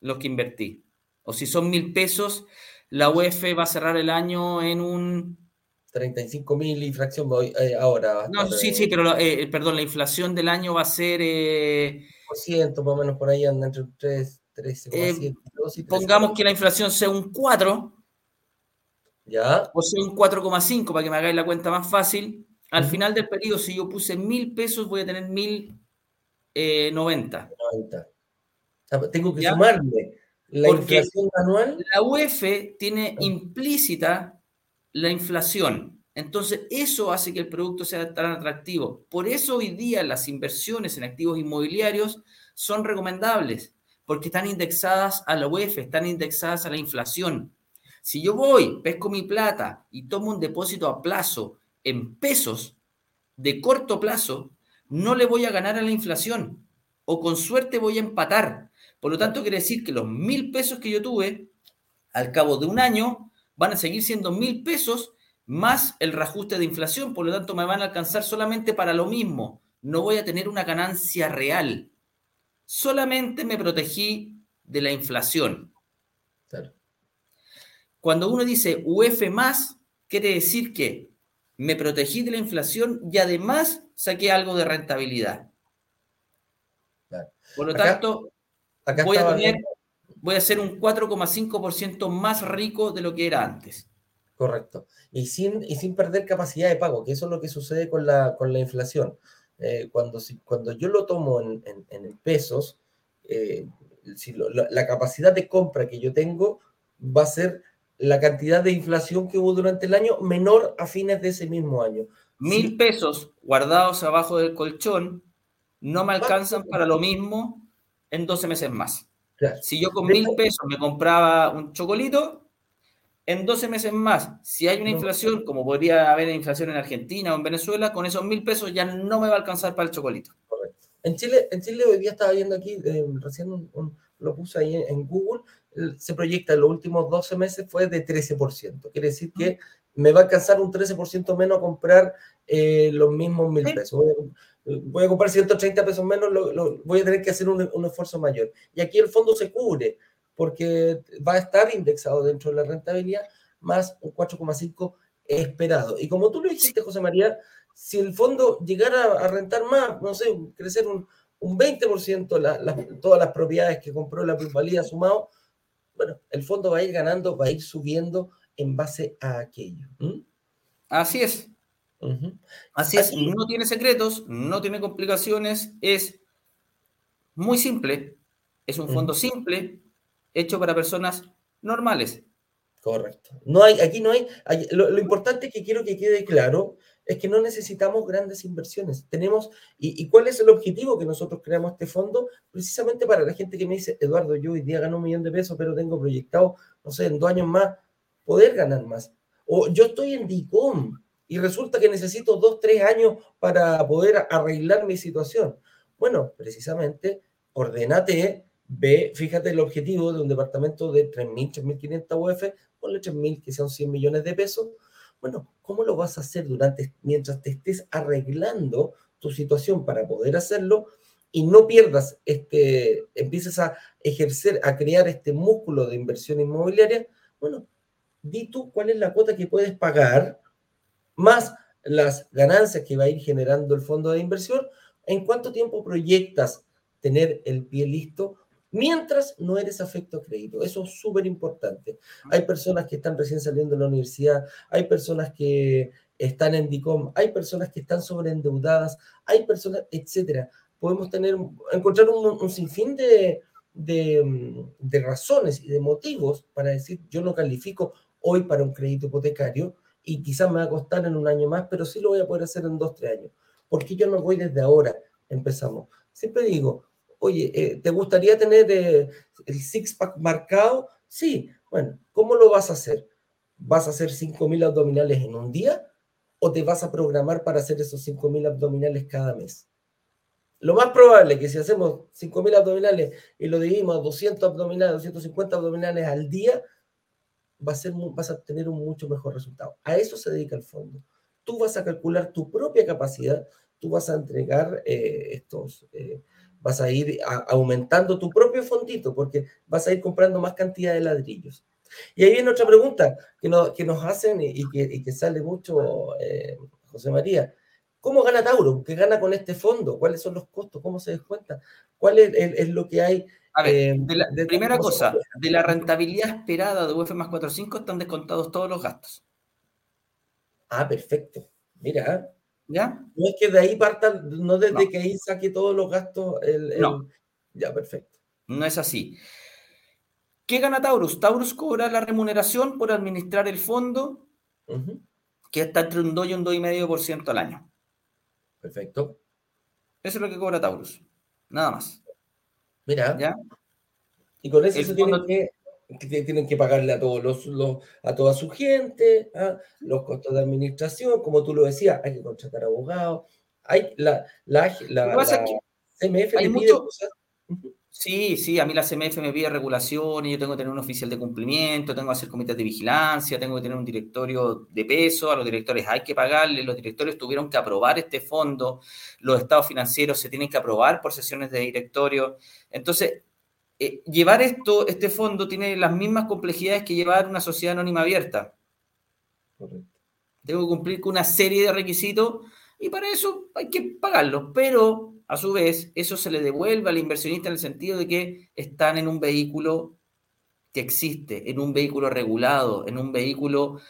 los que invertí. O si son mil pesos, la UF va a cerrar el año en un... 35 mil inflación eh, ahora. No, sí, sí, pero eh, perdón, la inflación del año va a ser... Eh, más o menos por ahí anda entre 3, 13,7. pongamos que la inflación sea un 4 ¿Ya? O sea, un 4,5 para que me hagáis la cuenta más fácil. Al final del periodo, si yo puse mil pesos, voy a tener mil eh, noventa. tengo que sumarle la inflación anual. La UF tiene implícita la inflación. Entonces, eso hace que el producto sea tan atractivo. Por eso hoy día las inversiones en activos inmobiliarios son recomendables, porque están indexadas a la UF, están indexadas a la inflación. Si yo voy, pesco mi plata y tomo un depósito a plazo en pesos de corto plazo, no le voy a ganar a la inflación o con suerte voy a empatar. Por lo tanto, quiere decir que los mil pesos que yo tuve al cabo de un año van a seguir siendo mil pesos más el reajuste de inflación. Por lo tanto, me van a alcanzar solamente para lo mismo. No voy a tener una ganancia real. solamente me protegí de la inflación. Cuando uno dice UF más, quiere decir que me protegí de la inflación y además saqué algo de rentabilidad. Por lo tanto, voy, a tener, voy a ser un 4,5% más rico de lo que era antes. Correcto. Y sin, y sin perder capacidad de pago, que eso es lo que sucede con la, con la inflación. Eh, cuando, cuando yo lo tomo en, pesos, eh, si la, capacidad de compra que yo tengo va a ser la cantidad de inflación que hubo durante el año menor a fines de ese mismo año. Mil pesos guardados abajo del colchón no me alcanzan para lo mismo en 12 meses más. Si yo con mil pesos me compraba un chocolito, en 12 meses más, si hay una inflación, como podría haber inflación en Argentina o en Venezuela, con esos mil pesos ya no me va a alcanzar para el chocolito. Correcto. En Chile, en Chile hoy día estaba viendo aquí, eh, recién lo puse ahí en, Google, se proyecta en los últimos 12 meses fue de 13%. Quiere decir que me va a alcanzar un 13% menos a comprar eh, los mismos mil pesos. Voy a, comprar 130 pesos menos, voy a tener que hacer un, un esfuerzo mayor. Y aquí el fondo se cubre porque va a estar indexado dentro de la rentabilidad más un 4,5 esperado. Y como tú lo dijiste, José María, si el fondo llegara a rentar más, no sé, crecer un, un 20% todas las propiedades que compró la plusvalía sumado, bueno, el fondo va a ir ganando, va a ir subiendo en base a aquello. Así es. Así es, no tiene secretos, no tiene complicaciones, es muy simple, es un fondo simple, hecho para personas normales. Correcto. No hay, aquí no hay, lo, importante que quiero que quede claro es que no necesitamos grandes inversiones. Tenemos, y, cuál es el objetivo que nosotros creamos este fondo? Precisamente para la gente que me dice, Eduardo, yo hoy día gano un millón de pesos, pero tengo proyectado, no sé, en dos años más, poder ganar más. O yo estoy en DICOM y resulta que necesito dos, tres años para poder arreglar mi situación. Bueno, precisamente, ordenate Ve, fíjate el objetivo de un departamento de 3.000, 3.500 UF, ponle 3.000 que sean 100 millones de pesos. Bueno, ¿cómo lo vas a hacer durante, mientras te estés arreglando tu situación para poder hacerlo y no pierdas, este, empieces a ejercer, a crear este músculo de inversión inmobiliaria? Bueno, di tú cuál es la cuota que puedes pagar más las ganancias que va a ir generando el fondo de inversión, en cuánto tiempo proyectas tener el pie listo mientras no eres afecto a crédito. Eso es súper importante. Hay personas que están recién saliendo de la universidad, hay personas que están en DICOM, hay personas que están sobreendeudadas, hay personas, etcétera. Podemos tener, encontrar un, sinfín de, de, razones y de motivos para decir yo no califico hoy para un crédito hipotecario y quizás me va a costar en un año más, pero sí lo voy a poder hacer en dos, tres años. porque yo no voy desde ahora? Empezamos. Siempre digo, oye, eh, ¿te gustaría tener eh, el six-pack marcado? Sí, bueno, ¿cómo lo vas a hacer? ¿Vas a hacer 5.000 abdominales en un día o te vas a programar para hacer esos 5.000 abdominales cada mes? Lo más probable es que si hacemos 5.000 abdominales y lo dividimos a 200 abdominales, 250 abdominales al día, va a ser, vas a tener un mucho mejor resultado. A eso se dedica el fondo. Tú vas a calcular tu propia capacidad, tú vas a entregar eh, estos, vas a ir aumentando tu propio fondito porque vas a ir comprando más cantidad de ladrillos. Y ahí viene otra pregunta que, que nos hacen y, que, sale mucho, eh, José María. ¿Cómo gana Tauro? ¿Qué gana con este fondo? ¿Cuáles son los costos? ¿Cómo se descuenta? ¿Cuál es, lo que hay? A ver, eh, de la, primera cosa, de la rentabilidad esperada de UF más 4.5 están descontados todos los gastos. Ah, perfecto. Mira, ¿Ya? No es que de ahí parta, no desde que ahí saque todos los gastos. El, no. Ya, perfecto. No es así. ¿Qué gana Taurus? Taurus cobra la remuneración por administrar el fondo, que está entre un 2 y un 2,5% al año. Perfecto. Eso es lo que cobra Taurus. Nada más. Mira. ¿Ya? Y con eso se tiene que que tienen que pagarle a todos los, a toda su gente, ¿ah? los costos de administración, como tú lo decías, hay que contratar abogados, hay la, la, la, CMF hay mucho, Sí, sí, a mí la CMF me pide regulación y yo tengo que tener un oficial de cumplimiento, tengo que hacer comités de vigilancia, tengo que tener un directorio de peso, a los directores hay que pagarle, los directores tuvieron que aprobar este fondo, los estados financieros se tienen que aprobar por sesiones de directorio. Entonces, eh, llevar esto, este fondo tiene las mismas complejidades que llevar una sociedad anónima abierta. Tengo que cumplir con una serie de requisitos y para eso hay que pagarlos, pero a su vez eso se le devuelve al inversionista en el sentido de que están en un vehículo que existe, en un vehículo regulado, en un vehículo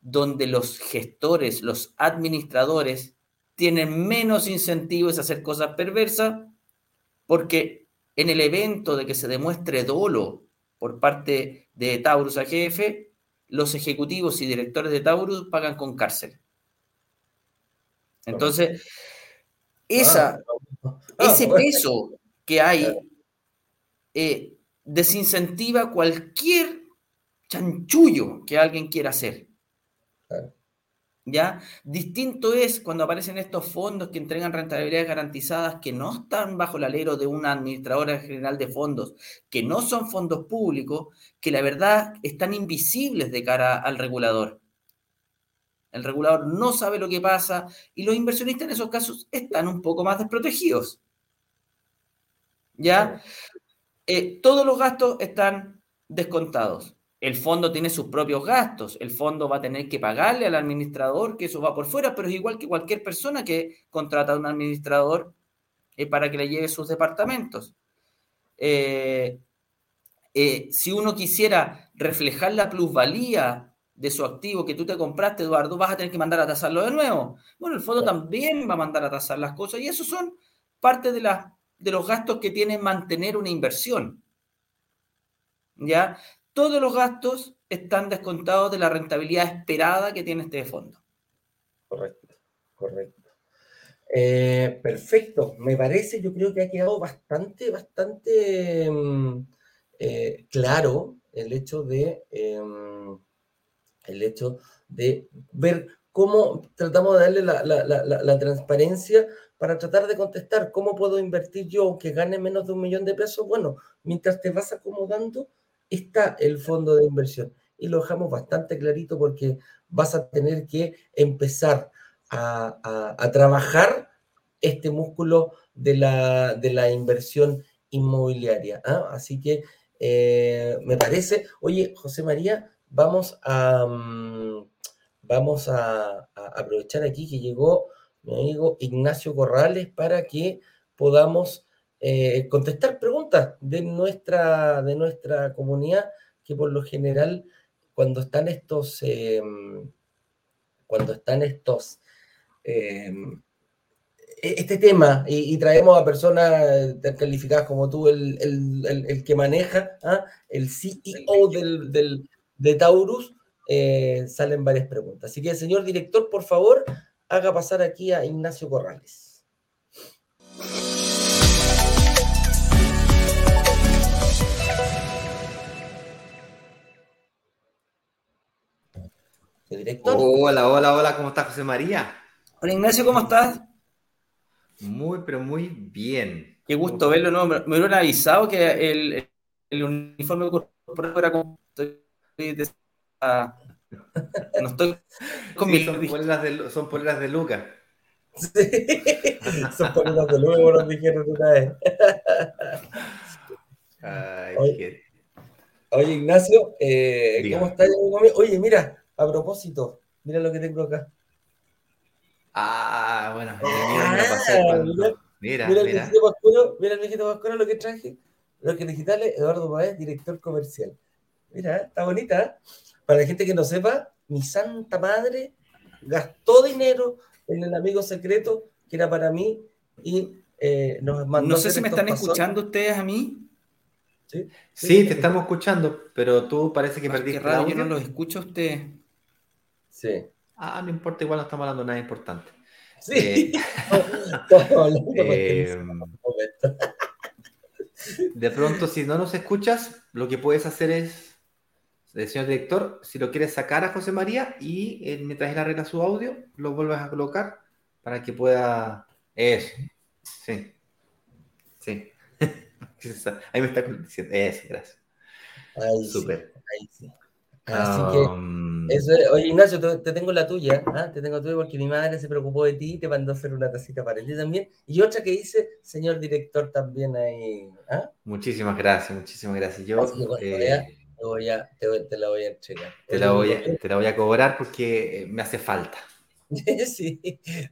donde los gestores, los administradores tienen menos incentivos a hacer cosas perversas porque en el evento de que se demuestre dolo por parte de Taurus AGF, los ejecutivos y directores de Taurus pagan con cárcel. Entonces, esa, ah, ese peso que hay eh, desincentiva cualquier chanchullo que alguien quiera hacer. ¿Ya? Distinto es cuando aparecen estos fondos que entregan rentabilidades garantizadas que no están bajo el alero de una administradora general de fondos, que no son fondos públicos, que la verdad están invisibles de cara al regulador. El regulador no sabe lo que pasa y los inversionistas en esos casos están un poco más desprotegidos. ¿Ya? Eh, todos los gastos están descontados. El fondo tiene sus propios gastos. El fondo va a tener que pagarle al administrador, que eso va por fuera, pero es igual que cualquier persona que contrata a un administrador eh, para que le lleve sus departamentos. Eh, si uno quisiera reflejar la plusvalía de su activo que tú te compraste, Eduardo, vas a tener que mandar a tasarlo de nuevo. Bueno, el fondo también va a mandar a tasar las cosas y esos son parte de, de los gastos que tiene mantener una inversión. ¿Ya? Todos los gastos están descontados de la rentabilidad esperada que tiene este fondo. Correcto, correcto. Eh, perfecto, me parece, yo creo que ha quedado bastante, bastante mm, eh, claro el hecho de... Em, el hecho de ver cómo tratamos de darle la, transparencia para tratar de contestar cómo puedo invertir yo aunque gane menos de un millón de pesos. Bueno, mientras te vas acomodando, está el fondo de inversión. Y lo dejamos bastante clarito porque vas a tener que empezar a, trabajar este músculo de la, de la inversión inmobiliaria. ¿ah? Así que eh, me parece, oye, José María, vamos a, mm, vamos a, aprovechar aquí que llegó mi amigo Ignacio Corrales para que podamos eh, contestar preguntas de nuestra, de nuestra comunidad, que por lo general cuando están estos, em, cuando están estos, em, e, este tema y, traemos a personas calificadas como tú, el, que maneja, ¿ah? el CEO del, de Taurus, eh, salen varias preguntas. Así que, señor director, por favor, haga pasar aquí a Ignacio Corrales. Director. Hola, hola, hola, ¿cómo estás, José María? Hola, Ignacio, ¿cómo estás? Muy, pero muy bien. Qué gusto verlo, ¿no? Me, hubieran avisado que el, el uniforme corporativo era como no estoy con mi... son, poleras de, son poleras de Lucas. Sí. son poleras de Lucas, nos dijeron una vez. Ay, oye, oye, Ignacio, eh, ¿cómo estás? Oye, mira, a propósito, mira lo que tengo acá. Ah, bueno, ah, mira, mira, mira, el viejito Pascuero, mira el viejito Pascuero lo que traje. Lo que digitales, Eduardo Paez, director comercial. Mira, está bonita. ¿eh? Para la gente que no sepa, mi santa madre gastó dinero en el amigo secreto que era para mí y eh, nos mandó. No sé si me están escuchando ustedes a mí. Sí, sí, te estamos escuchando, pero tú parece que perdiste. Qué raro, yo no los escucho a ustedes. Sí. Ah, no importa, igual no estamos hablando nada importante. Sí. Eh, de pronto, si no nos escuchas, lo que puedes hacer es, señor director, si lo quieres sacar a José María y eh, mientras él arregla su audio, lo vuelves a colocar para que pueda... Eso. Sí. Sí. Ahí me está diciendo. Eso, gracias. Ahí Súper. sí, ahí sí. Así que, eso es- oye Ignacio, te, te tengo la tuya, ¿ah? te tengo tuya porque mi madre se preocupó de ti y te mandó a hacer una tacita para ti también. Y otra que dice, señor director, también ahí. ¿ah? Muchísimas gracias, muchísimas gracias. Yo eh, te, voy a, te, voy- te la voy a entregar. te, la voy a, te la voy a cobrar porque eh, me hace falta. sí,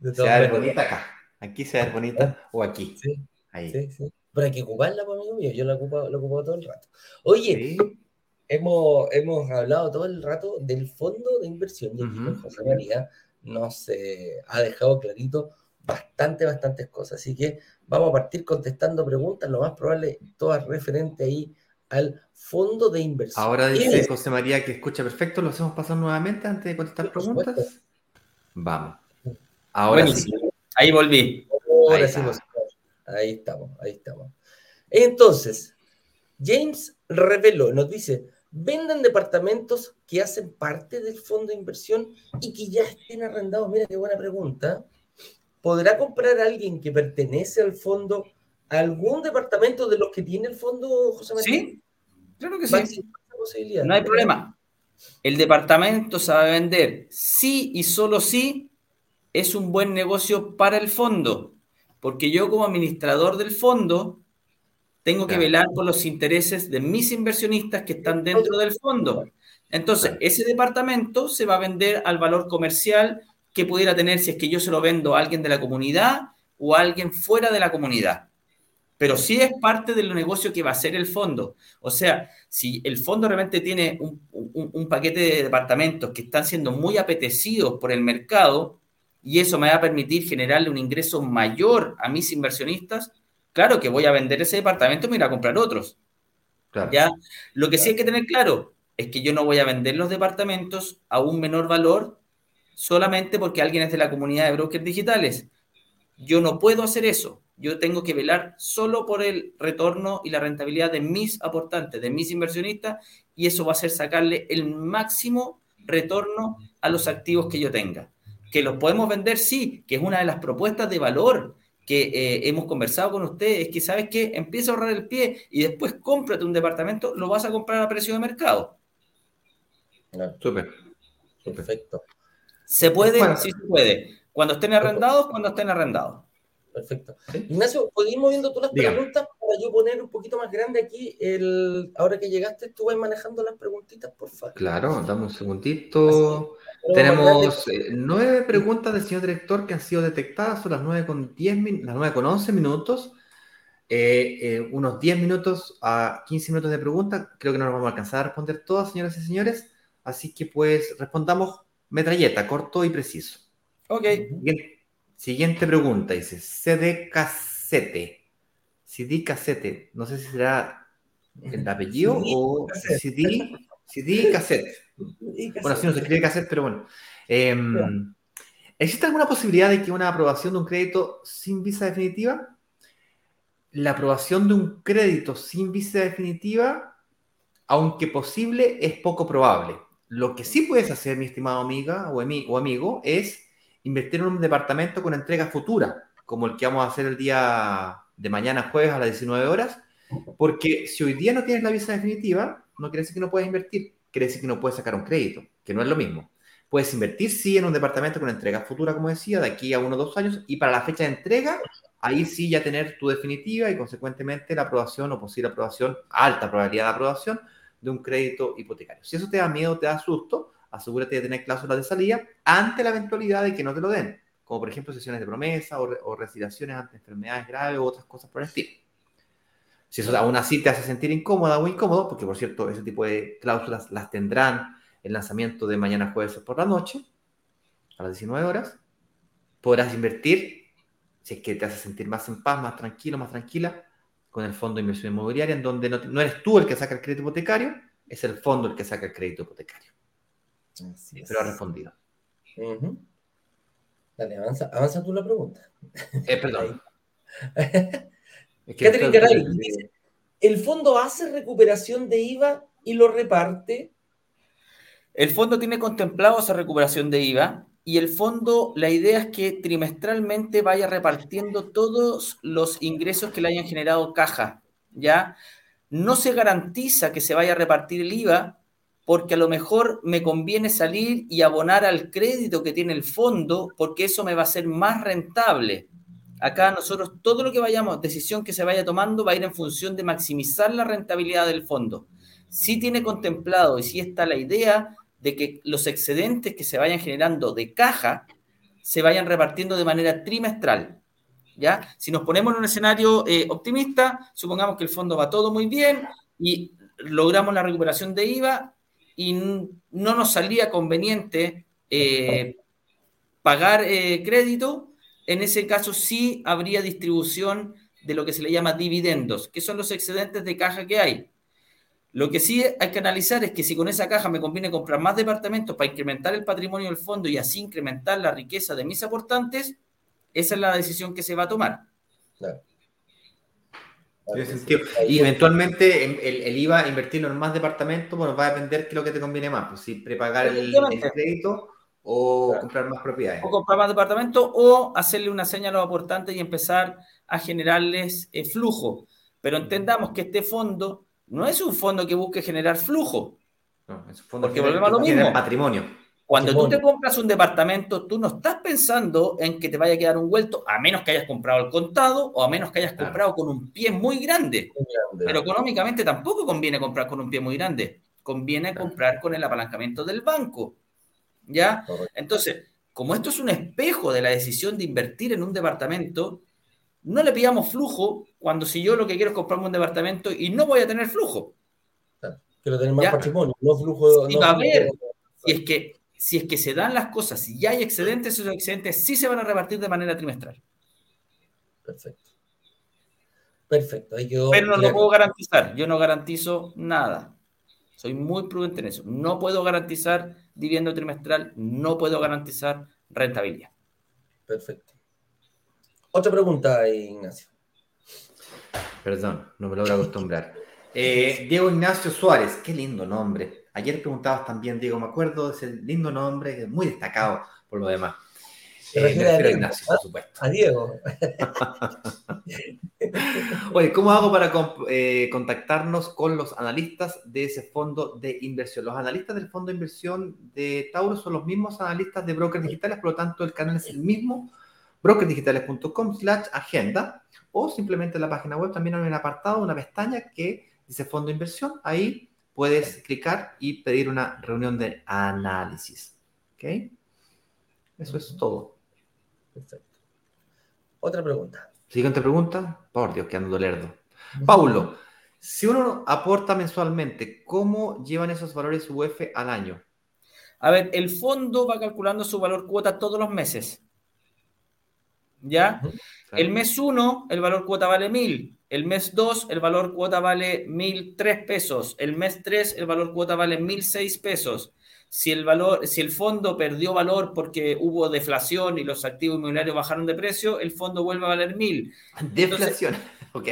de Se va a ver bonita acá. Aquí se va a ver bonita o aquí. Sí, Ahí. sí, sí. Pero hay que ocuparla, pues, amigo mío. Yo la ocupo, la ocupo todo el rato. Oye, Sí. Hemos, hemos hablado todo el rato del fondo de inversión y aquí con José María nos eh, ha dejado clarito bastante, bastantes cosas. Así que vamos a partir contestando preguntas, lo más probable, todas referentes ahí al fondo de inversión. Ahora dice es- José María que escucha perfecto. ¿Lo hacemos pasar nuevamente antes de contestar Sí, preguntas? Vamos. Ahora Buenísimo. Ahí volví. Ahora Ahí sí, ahí estamos, ahí estamos. Entonces, James reveló, nos dice, venden departamentos que hacen parte del fondo de inversión y que ya estén arrendados. Mira qué buena pregunta. ¿Podrá comprar alguien que pertenece al fondo algún departamento de los que tiene el fondo, José María? ¿Sí? Claro que sí. posibilidad. No hay problema. El departamento se va a vender sí y solo si es un buen negocio para el fondo. Porque yo como administrador del fondo tengo que velar por los intereses de mis inversionistas que están dentro del fondo. Entonces, ese departamento se va a vender al valor comercial que pudiera tener si es que yo se lo vendo a alguien de la comunidad o a alguien fuera de la comunidad. Pero sí es parte del negocio que va a ser el fondo. O sea, si el fondo realmente tiene un, un- un paquete de departamentos que están siendo muy apetecidos por el mercado y eso me va a permitir generarle un ingreso mayor a mis inversionistas, claro que voy a vender ese departamento y me iré a comprar otros. Claro. ¿ya? Lo que sí hay que tener claro es que yo no voy a vender los departamentos a un menor valor solamente porque alguien es de la comunidad de brokers digitales. Yo no puedo hacer eso. Yo tengo que velar solo por el retorno y la rentabilidad de mis aportantes, de mis inversionistas, y eso va a ser sacarle el máximo retorno a los activos que yo tenga. Que los podemos vender, sí, que es una de las propuestas de valor que eh, hemos conversado con ustedes, es que sabes que empieza a ahorrar el pie y después cómprate un departamento, lo vas a comprar a precio de mercado. Súper. perfecto, ¿Se puede? Bueno. Sí se puede. Cuando estén arrendados, cuando estén arrendados. perfecto. ¿Sí? Ignacio, ¿podés ir moviendo tú las Dígame. preguntas para yo poner un poquito más grande aquí? El... Ahora que llegaste, tú vas manejando las preguntitas, por favor. Claro, dame un segundito. Tenemos eh, nueve preguntas del señor director que han sido detectadas, son las nueve con diez min- las nueve con once minutos. Eh, eh, unos 10 minutos a 15 minutos de preguntas. Creo que no nos vamos a alcanzar a responder todas, señoras y señores. Así que pues respondamos metralleta, corto y preciso. Ok. Siguiente, siguiente pregunta, dice CD Cassette. CD Cassette, no sé si será el apellido CD o Cassette. CD, CD Cassette. Bueno, así no se escribe cassette, pero bueno. Eh, ¿Existe alguna posibilidad de que una aprobación de un crédito sin visa definitiva? La aprobación de un crédito sin visa definitiva, aunque posible, es poco probable. Lo que sí puedes hacer, mi estimado amiga o, ami- o amigo, es invertir en un departamento con entrega futura, como el que vamos a hacer el día de mañana jueves a las 19 horas, porque si hoy día no tienes la visa definitiva, no quiere decir que no puedes invertir, quiere decir que no puedes sacar un crédito, que no es lo mismo. Puedes invertir, sí, en un departamento con entrega futura, como decía, de aquí a uno o dos años, y para la fecha de entrega, ahí sí ya tener tu definitiva y consecuentemente la aprobación o posible aprobación, alta probabilidad de aprobación de un crédito hipotecario. Si eso te da miedo, te da susto, asegúrate de tener cláusulas de salida ante la eventualidad de que no te lo den, como por ejemplo sesiones de promesa o, re- ante enfermedades graves u otras cosas por el estilo. Si eso aún así te hace sentir incómoda o incómodo, porque por cierto, ese tipo de cláusulas las tendrán el lanzamiento de mañana jueves por la noche, a las 19 horas, podrás invertir, si es que te hace sentir más en paz, más tranquilo, más tranquila, con el fondo de inversión inmobiliaria, en donde no, no eres tú el que saca el crédito hipotecario, es el fondo el que saca el crédito hipotecario. Así es. Espero haber respondido. Dale, avanza, avanza tú la pregunta. Eh, perdón. Es que Catherine Garay dice, ¿el fondo hace recuperación de IVA y lo reparte? El fondo tiene contemplado esa recuperación de IVA y el fondo, la idea es que trimestralmente vaya repartiendo todos los ingresos que le hayan generado caja ¿ya? No se garantiza que se vaya a repartir el IVA porque a lo mejor me conviene salir y abonar al crédito que tiene el fondo porque eso me va a ser más rentable. Acá nosotros todo lo que vayamos, decisión que se vaya tomando va a ir en función de maximizar la rentabilidad del fondo. Si tiene contemplado y si está la idea de que los excedentes que se vayan generando de caja se vayan repartiendo de manera trimestral. ¿ya? Si nos ponemos en un escenario eh, optimista, supongamos que el fondo va todo muy bien y logramos la recuperación de IVA y no nos salía conveniente eh, pagar eh, crédito, en ese caso sí habría distribución de lo que se le llama dividendos, que son los excedentes de caja que hay. Lo que sí hay que analizar es que si con esa caja me conviene comprar más departamentos para incrementar el patrimonio del fondo y así incrementar la riqueza de mis aportantes, esa es la decisión que se va a tomar. Sentido. Y eventualmente el, IVA, invertirlo en más departamentos, bueno, va a depender qué es lo que te conviene más, pues si prepagar el, crédito o comprar más propiedades. O comprar más departamentos o hacerle una señal a los aportantes y empezar a generarles eh, flujo. Pero entendamos que este fondo no es un fondo que busque generar flujo. No, es un fondo porque que volvemos a lo mismo. patrimonio. Cuando tú te compras un departamento, tú no estás pensando en que te vaya a quedar un vuelto, a menos que hayas comprado el contado o a menos que hayas comprado con un pie muy grande. Pero económicamente tampoco conviene comprar con un pie muy grande. Conviene comprar con el apalancamiento del banco. ¿Ya? Entonces, como esto es un espejo de la decisión de invertir en un departamento, no le pidamos flujo cuando si yo lo que quiero es comprarme un departamento y no voy a tener flujo. Quiero tener más patrimonio, no flujo. Y va a haber, si es que si es que se dan las cosas, si ya hay excedentes, esos excedentes sí se van a repartir de manera trimestral. Perfecto. Perfecto. Pero no lo puedo garantizar. Yo no garantizo nada. Soy muy prudente en eso. No puedo garantizar dividendo trimestral, no puedo garantizar rentabilidad. Perfecto. Otra pregunta, Ignacio. Perdón, no me logro acostumbrar. Eh, Diego Ignacio Suárez, qué lindo nombre. Ayer preguntabas también, Diego, me acuerdo de ese lindo nombre, muy destacado por lo demás. Eh, a Ignacio, por supuesto. A Diego. Oye, ¿cómo hago para eh, contactarnos con los analistas de ese fondo de inversión? Los analistas del fondo de inversión de Tauro son los mismos analistas de brokers digitales, por lo tanto el canal es el mismo brokerdigitales.com slash agenda o simplemente en la página web también hay un apartado, una pestaña que dice fondo de inversión. Ahí puedes clicar y pedir una reunión de análisis. ¿Ok? Eso es todo. Perfecto. Otra pregunta. Siguiente pregunta. Por Dios, que ando lerdo. Paulo, si uno aporta mensualmente, ¿cómo llevan esos valores UF al año? A ver, el fondo va calculando su valor cuota todos los meses. ¿ya? El mes 1, el valor cuota vale 1000. El mes 2, el valor cuota vale 1003 pesos. El mes 3, el valor cuota vale 1006 pesos. Si el, valor, si el fondo perdió valor porque hubo deflación y los activos inmobiliarios bajaron de precio, el fondo vuelve a valer 1000. Deflación. Ok.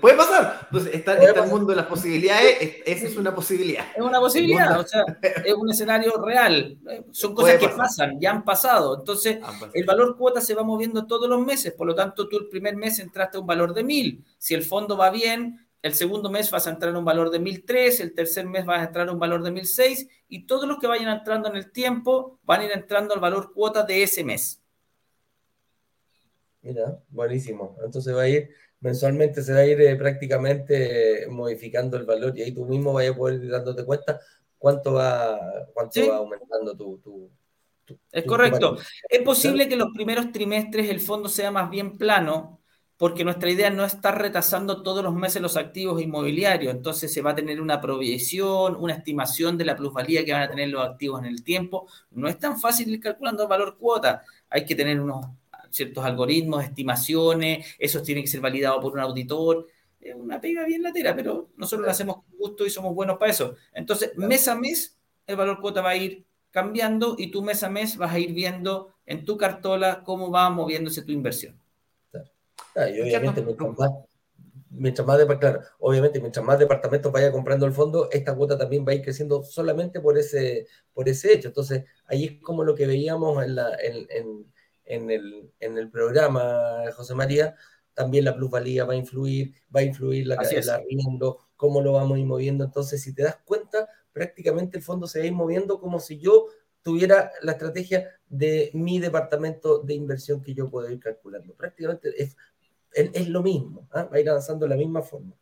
Puede pasar. Entonces, está, en el mundo de las posibilidades, esa es una posibilidad. Es una posibilidad, o sea, es un escenario real. Son cosas que pasan, ya han pasado. Entonces, el valor cuota se va moviendo todos los meses, por lo tanto, tú el primer mes entraste a un valor de 1000. Si el fondo va bien, el segundo mes vas a entrar a un valor de 1003, el tercer mes vas a entrar a un valor de 1006 y todos los que vayan entrando en el tiempo van a ir entrando al valor cuota de ese mes. Mira, buenísimo. Entonces va a ir, mensualmente se va a ir eh, prácticamente modificando el valor y ahí tú mismo vas a poder ir dándote cuenta cuánto va, cuánto va aumentando tu... es correcto. es posible que los primeros trimestres el fondo sea más bien plano, porque nuestra idea no es estar retasando todos los meses los activos inmobiliarios, entonces se va a tener una provisión, una estimación de la plusvalía que van a tener los activos en el tiempo. No es tan fácil ir calculando el valor cuota, hay que tener unos ciertos algoritmos, estimaciones, esos tienen que ser validados por un auditor. Es una pega bien latera, pero nosotros lo hacemos con gusto y somos buenos para eso. Entonces, mes a mes, el valor cuota va a ir cambiando y tú mes a mes vas a ir viendo en tu cartola cómo va moviéndose tu inversión. Y obviamente, mientras más, claro, obviamente, mientras más departamentos vaya comprando el fondo, esta cuota también va a ir creciendo solamente por ese, por ese hecho. Entonces, ahí es como lo que veíamos en, la, en, en el, en el programa, José María, también la plusvalía va a influir, va a influir la, el arriendo, cómo lo vamos a ir moviendo. Entonces, si te das cuenta, prácticamente el fondo se va a ir moviendo como si yo tuviera la estrategia de mi departamento de inversión que yo puedo ir calculando. Prácticamente es, es, es lo mismo, ¿ah? va a ir avanzando de la misma forma.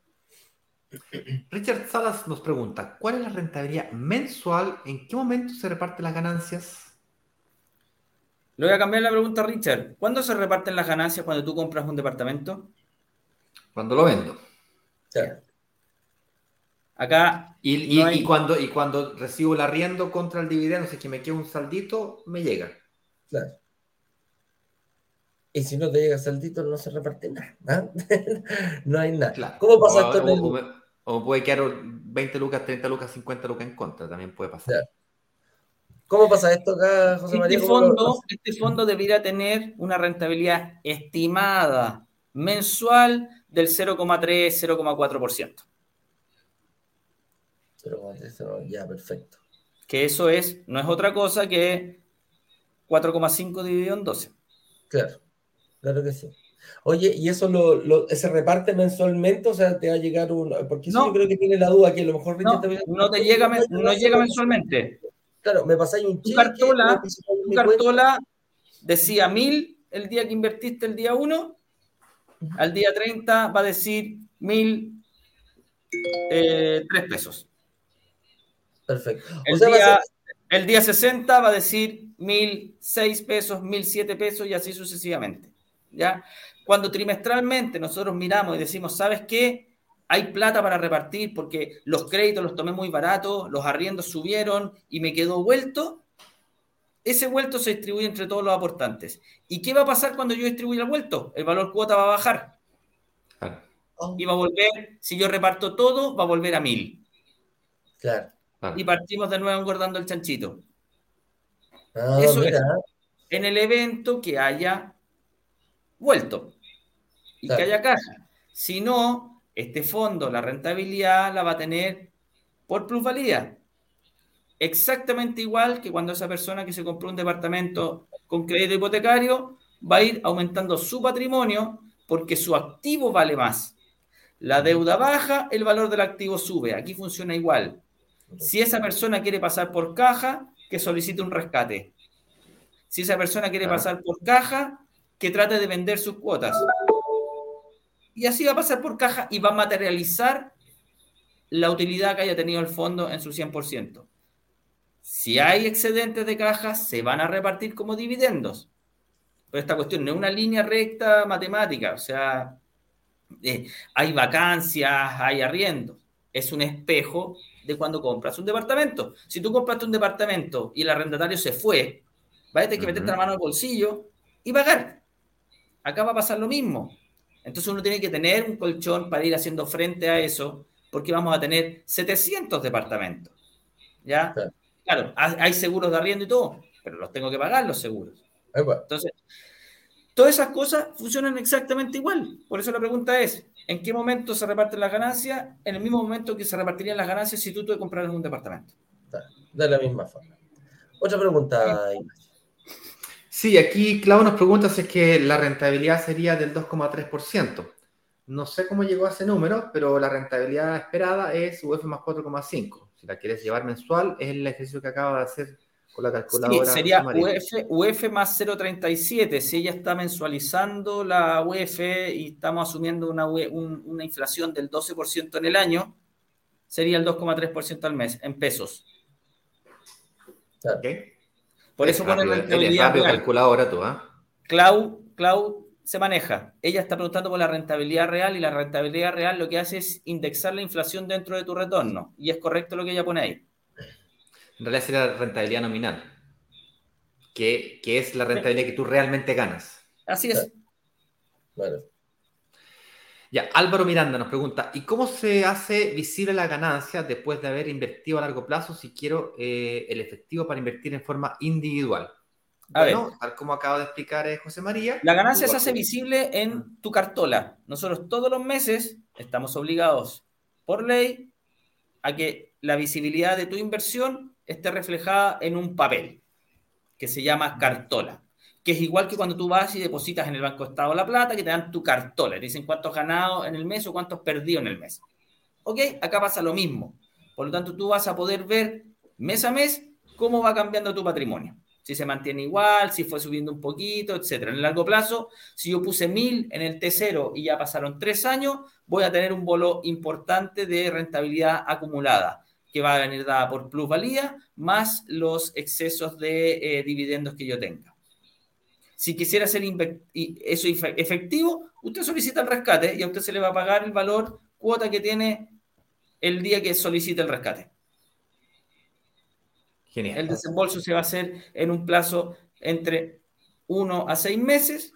Richard Salas nos pregunta, ¿cuál es la rentabilidad mensual? ¿En qué momento se reparten las ganancias? Le voy a cambiar la pregunta a Richard. ¿Cuándo se reparten las ganancias cuando tú compras un departamento? Cuando lo vendo. Claro. Acá Y, y- No hay- y cuando, y cuando recibo el arriendo contra el dividendo, si es que me queda un saldito, me llega. Claro. Y si no te llega saldito, no se reparte nada. ¿ah? no hay nada. Claro. ¿Cómo pasa o, esto en el- o- o o puede quedar 20 lucas, 30 lucas, 50 lucas en contra, también puede pasar. Claro. ¿Cómo pasa esto acá, José María? Este ¿Cómo lo- fondo, este fondo debería tener una rentabilidad estimada mensual del 0,3, 0,4%. Pero, eso, ya, perfecto. Que eso es, no es otra cosa que 4,5 dividido en 12. Claro, claro que sí. Oye, ¿y eso lo, lo- se reparte mensualmente? O sea, te va a llegar un... Porque No. yo creo que tiene la duda que a lo mejor... No, te llega, men- no llega mensualmente. Claro, me pasáis un cheque... cartola, Tu mi cuenta. cartola decía 1000 el día que invertiste el día 1, al día 30 va a decir 1000 eh, 3 pesos. Perfecto. O El sea, día, ser- el día 60 va a decir 1006 pesos, 1007 pesos y así sucesivamente. ¿Ya? Cuando trimestralmente nosotros miramos y decimos, ¿sabes qué? Hay plata para repartir porque los créditos los tomé muy baratos, los arriendos subieron y me quedó vuelto. Ese vuelto se distribuye entre todos los aportantes. ¿Y qué va a pasar cuando yo distribuya el vuelto? El valor cuota va a bajar Claro, y va a volver, si yo reparto todo, va a volver a mil. Claro. Y partimos de nuevo engordando el chanchito. Ah, Eso mira, en el evento que haya vuelto y Claro. que haya caja. Si no, este fondo, la rentabilidad la va a tener por plusvalía. Exactamente igual que cuando esa persona que se compró un departamento con crédito hipotecario va a ir aumentando su patrimonio porque su activo vale más. La deuda baja, el valor del activo sube. Aquí funciona igual. Si esa persona quiere pasar por caja, que solicite un rescate. Si esa persona quiere pasar por caja, que trate de vender sus cuotas. Y así va a pasar por caja y va a materializar la utilidad que haya tenido el fondo en su 100%. Si hay excedentes de caja, se van a repartir como dividendos. Pero esta cuestión no es una línea recta matemática, o sea, eh, hay vacancias, hay arriendos. Es un espejo de cuando compras un departamento. Si tú compraste un departamento y el arrendatario se fue, vas a tener que meterte Ujú. la mano al bolsillo y pagar. Acá va a pasar lo mismo. Entonces uno tiene que tener un colchón para ir haciendo frente a eso, porque vamos a tener 700 departamentos. ¿Ya? Claro. Claro, hay seguros de arriendo y todo, pero los tengo que pagar los seguros. Entonces, todas esas cosas funcionan exactamente igual. Por eso la pregunta es, ¿en qué momento se reparten las ganancias? En el mismo momento que se repartirían las ganancias si tú te compraras un departamento. de la misma forma. Otra pregunta, Ignacio. Sí, aquí Clau nos pregunta si es que la rentabilidad sería del 2,3%. No sé cómo llegó a ese número, pero la rentabilidad esperada es UF más 4,5. Si la quieres llevar mensual, es el ejercicio que acaba de hacer con la Sí, calculadora. sería sumaria. UF, UF más 0,37. Si ella está mensualizando la UF y estamos asumiendo una, un- una inflación del 12% en el año, sería el 2,3% al mes en pesos. Claro. Por eso pone rápido, eres rentabilidad calculadora tú, ¿ah? Clau, Clau se maneja. Ella está preguntando por la rentabilidad real y la rentabilidad real lo que hace es indexar la inflación dentro de tu retorno. Y es correcto lo que ella pone ahí. En realidad sería la rentabilidad nominal, que, que es la rentabilidad que tú realmente ganas. Así es. Bueno, Ya, Álvaro Miranda nos pregunta, ¿y cómo se hace visible la ganancia después de haber invertido a largo plazo si quiero eh, el efectivo para invertir en forma individual? A bueno, tal como acaba de explicar eh, José María. La ganancia se hace visible en tu cartola. Nosotros todos los meses estamos obligados por ley a que la visibilidad de tu inversión esté reflejada en un papel que se llama cartola. Es igual que cuando tú vas y depositas en el Banco Estado la plata, que te dan tu cartola, te dicen cuántos ganado en el mes o cuántos perdido en el mes. ¿Ok? Acá pasa lo mismo. Por lo tanto, tú vas a poder ver mes a mes cómo va cambiando tu patrimonio. Si se mantiene igual, si fue subiendo un poquito, etcétera. En el largo plazo, si yo puse mil en el T0 y ya pasaron tres años, voy a tener un bolo importante de rentabilidad acumulada que va a venir dada por plusvalía más los excesos de eh, dividendos que yo tenga. Si quisiera hacer eso efectivo, usted solicita el rescate y a usted se le va a pagar el valor cuota que tiene el día que solicite el rescate. Genial. El desembolso se va a hacer en un plazo entre uno a seis meses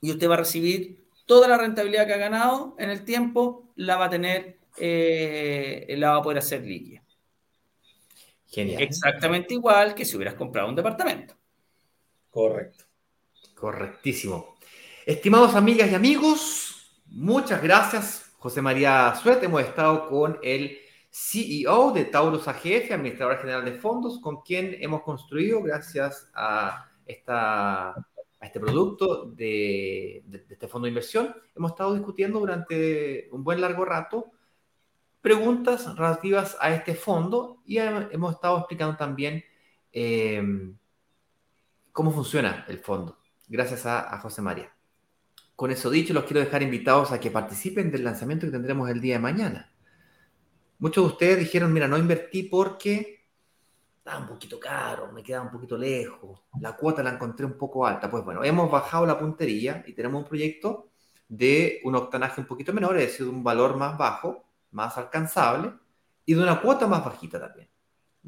y usted va a recibir toda la rentabilidad que ha ganado en el tiempo, la va a tener, eh, la va a poder hacer líquida. Genial. Exactamente igual que si hubieras comprado un departamento. Correcto. Correctísimo. Estimados amigas y amigos, muchas gracias, José María Suet. Hemos estado con el CEO de Taurus AGF, administrador general de fondos, con quien hemos construido, gracias a, esta, a este producto de, este fondo de inversión, hemos estado discutiendo durante un buen largo rato preguntas relativas a este fondo y hemos estado explicando también eh, cómo funciona el fondo, gracias a, José María. Con eso dicho, los quiero dejar invitados a que participen del lanzamiento que tendremos el día de mañana. Muchos de ustedes dijeron, mira, no invertí porque estaba un poquito caro, me quedaba un poquito lejos, la cuota la encontré un poco alta. Pues bueno, hemos bajado la puntería y tenemos un proyecto de un octanaje un poquito menor, es decir, de un valor más bajo, más alcanzable y de una cuota más bajita también.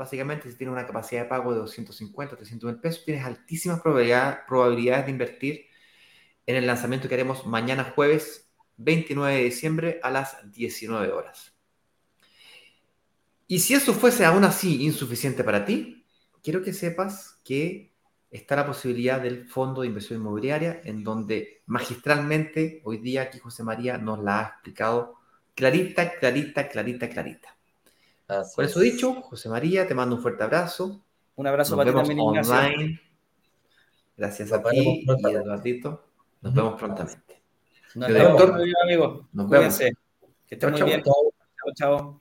Básicamente, si tienes una capacidad de pago de 250, 300 mil pesos, tienes altísimas probabilidades de invertir en el lanzamiento que haremos mañana jueves 29 de diciembre a las 19 horas. Y si eso fuese aún así insuficiente para ti, quiero que sepas que está la posibilidad del Fondo de Inversión Inmobiliaria, en donde magistralmente hoy día aquí José María nos la ha explicado clarita, clarita, clarita, clarita. Por eso dicho, José María, te mando un fuerte abrazo. Un abrazo para ti también, online. Gracias a ti y Eduardito. Nos vemos prontamente. Nos vemos, amigo. Nos vemos. Que estén muy bien. Chao, chao.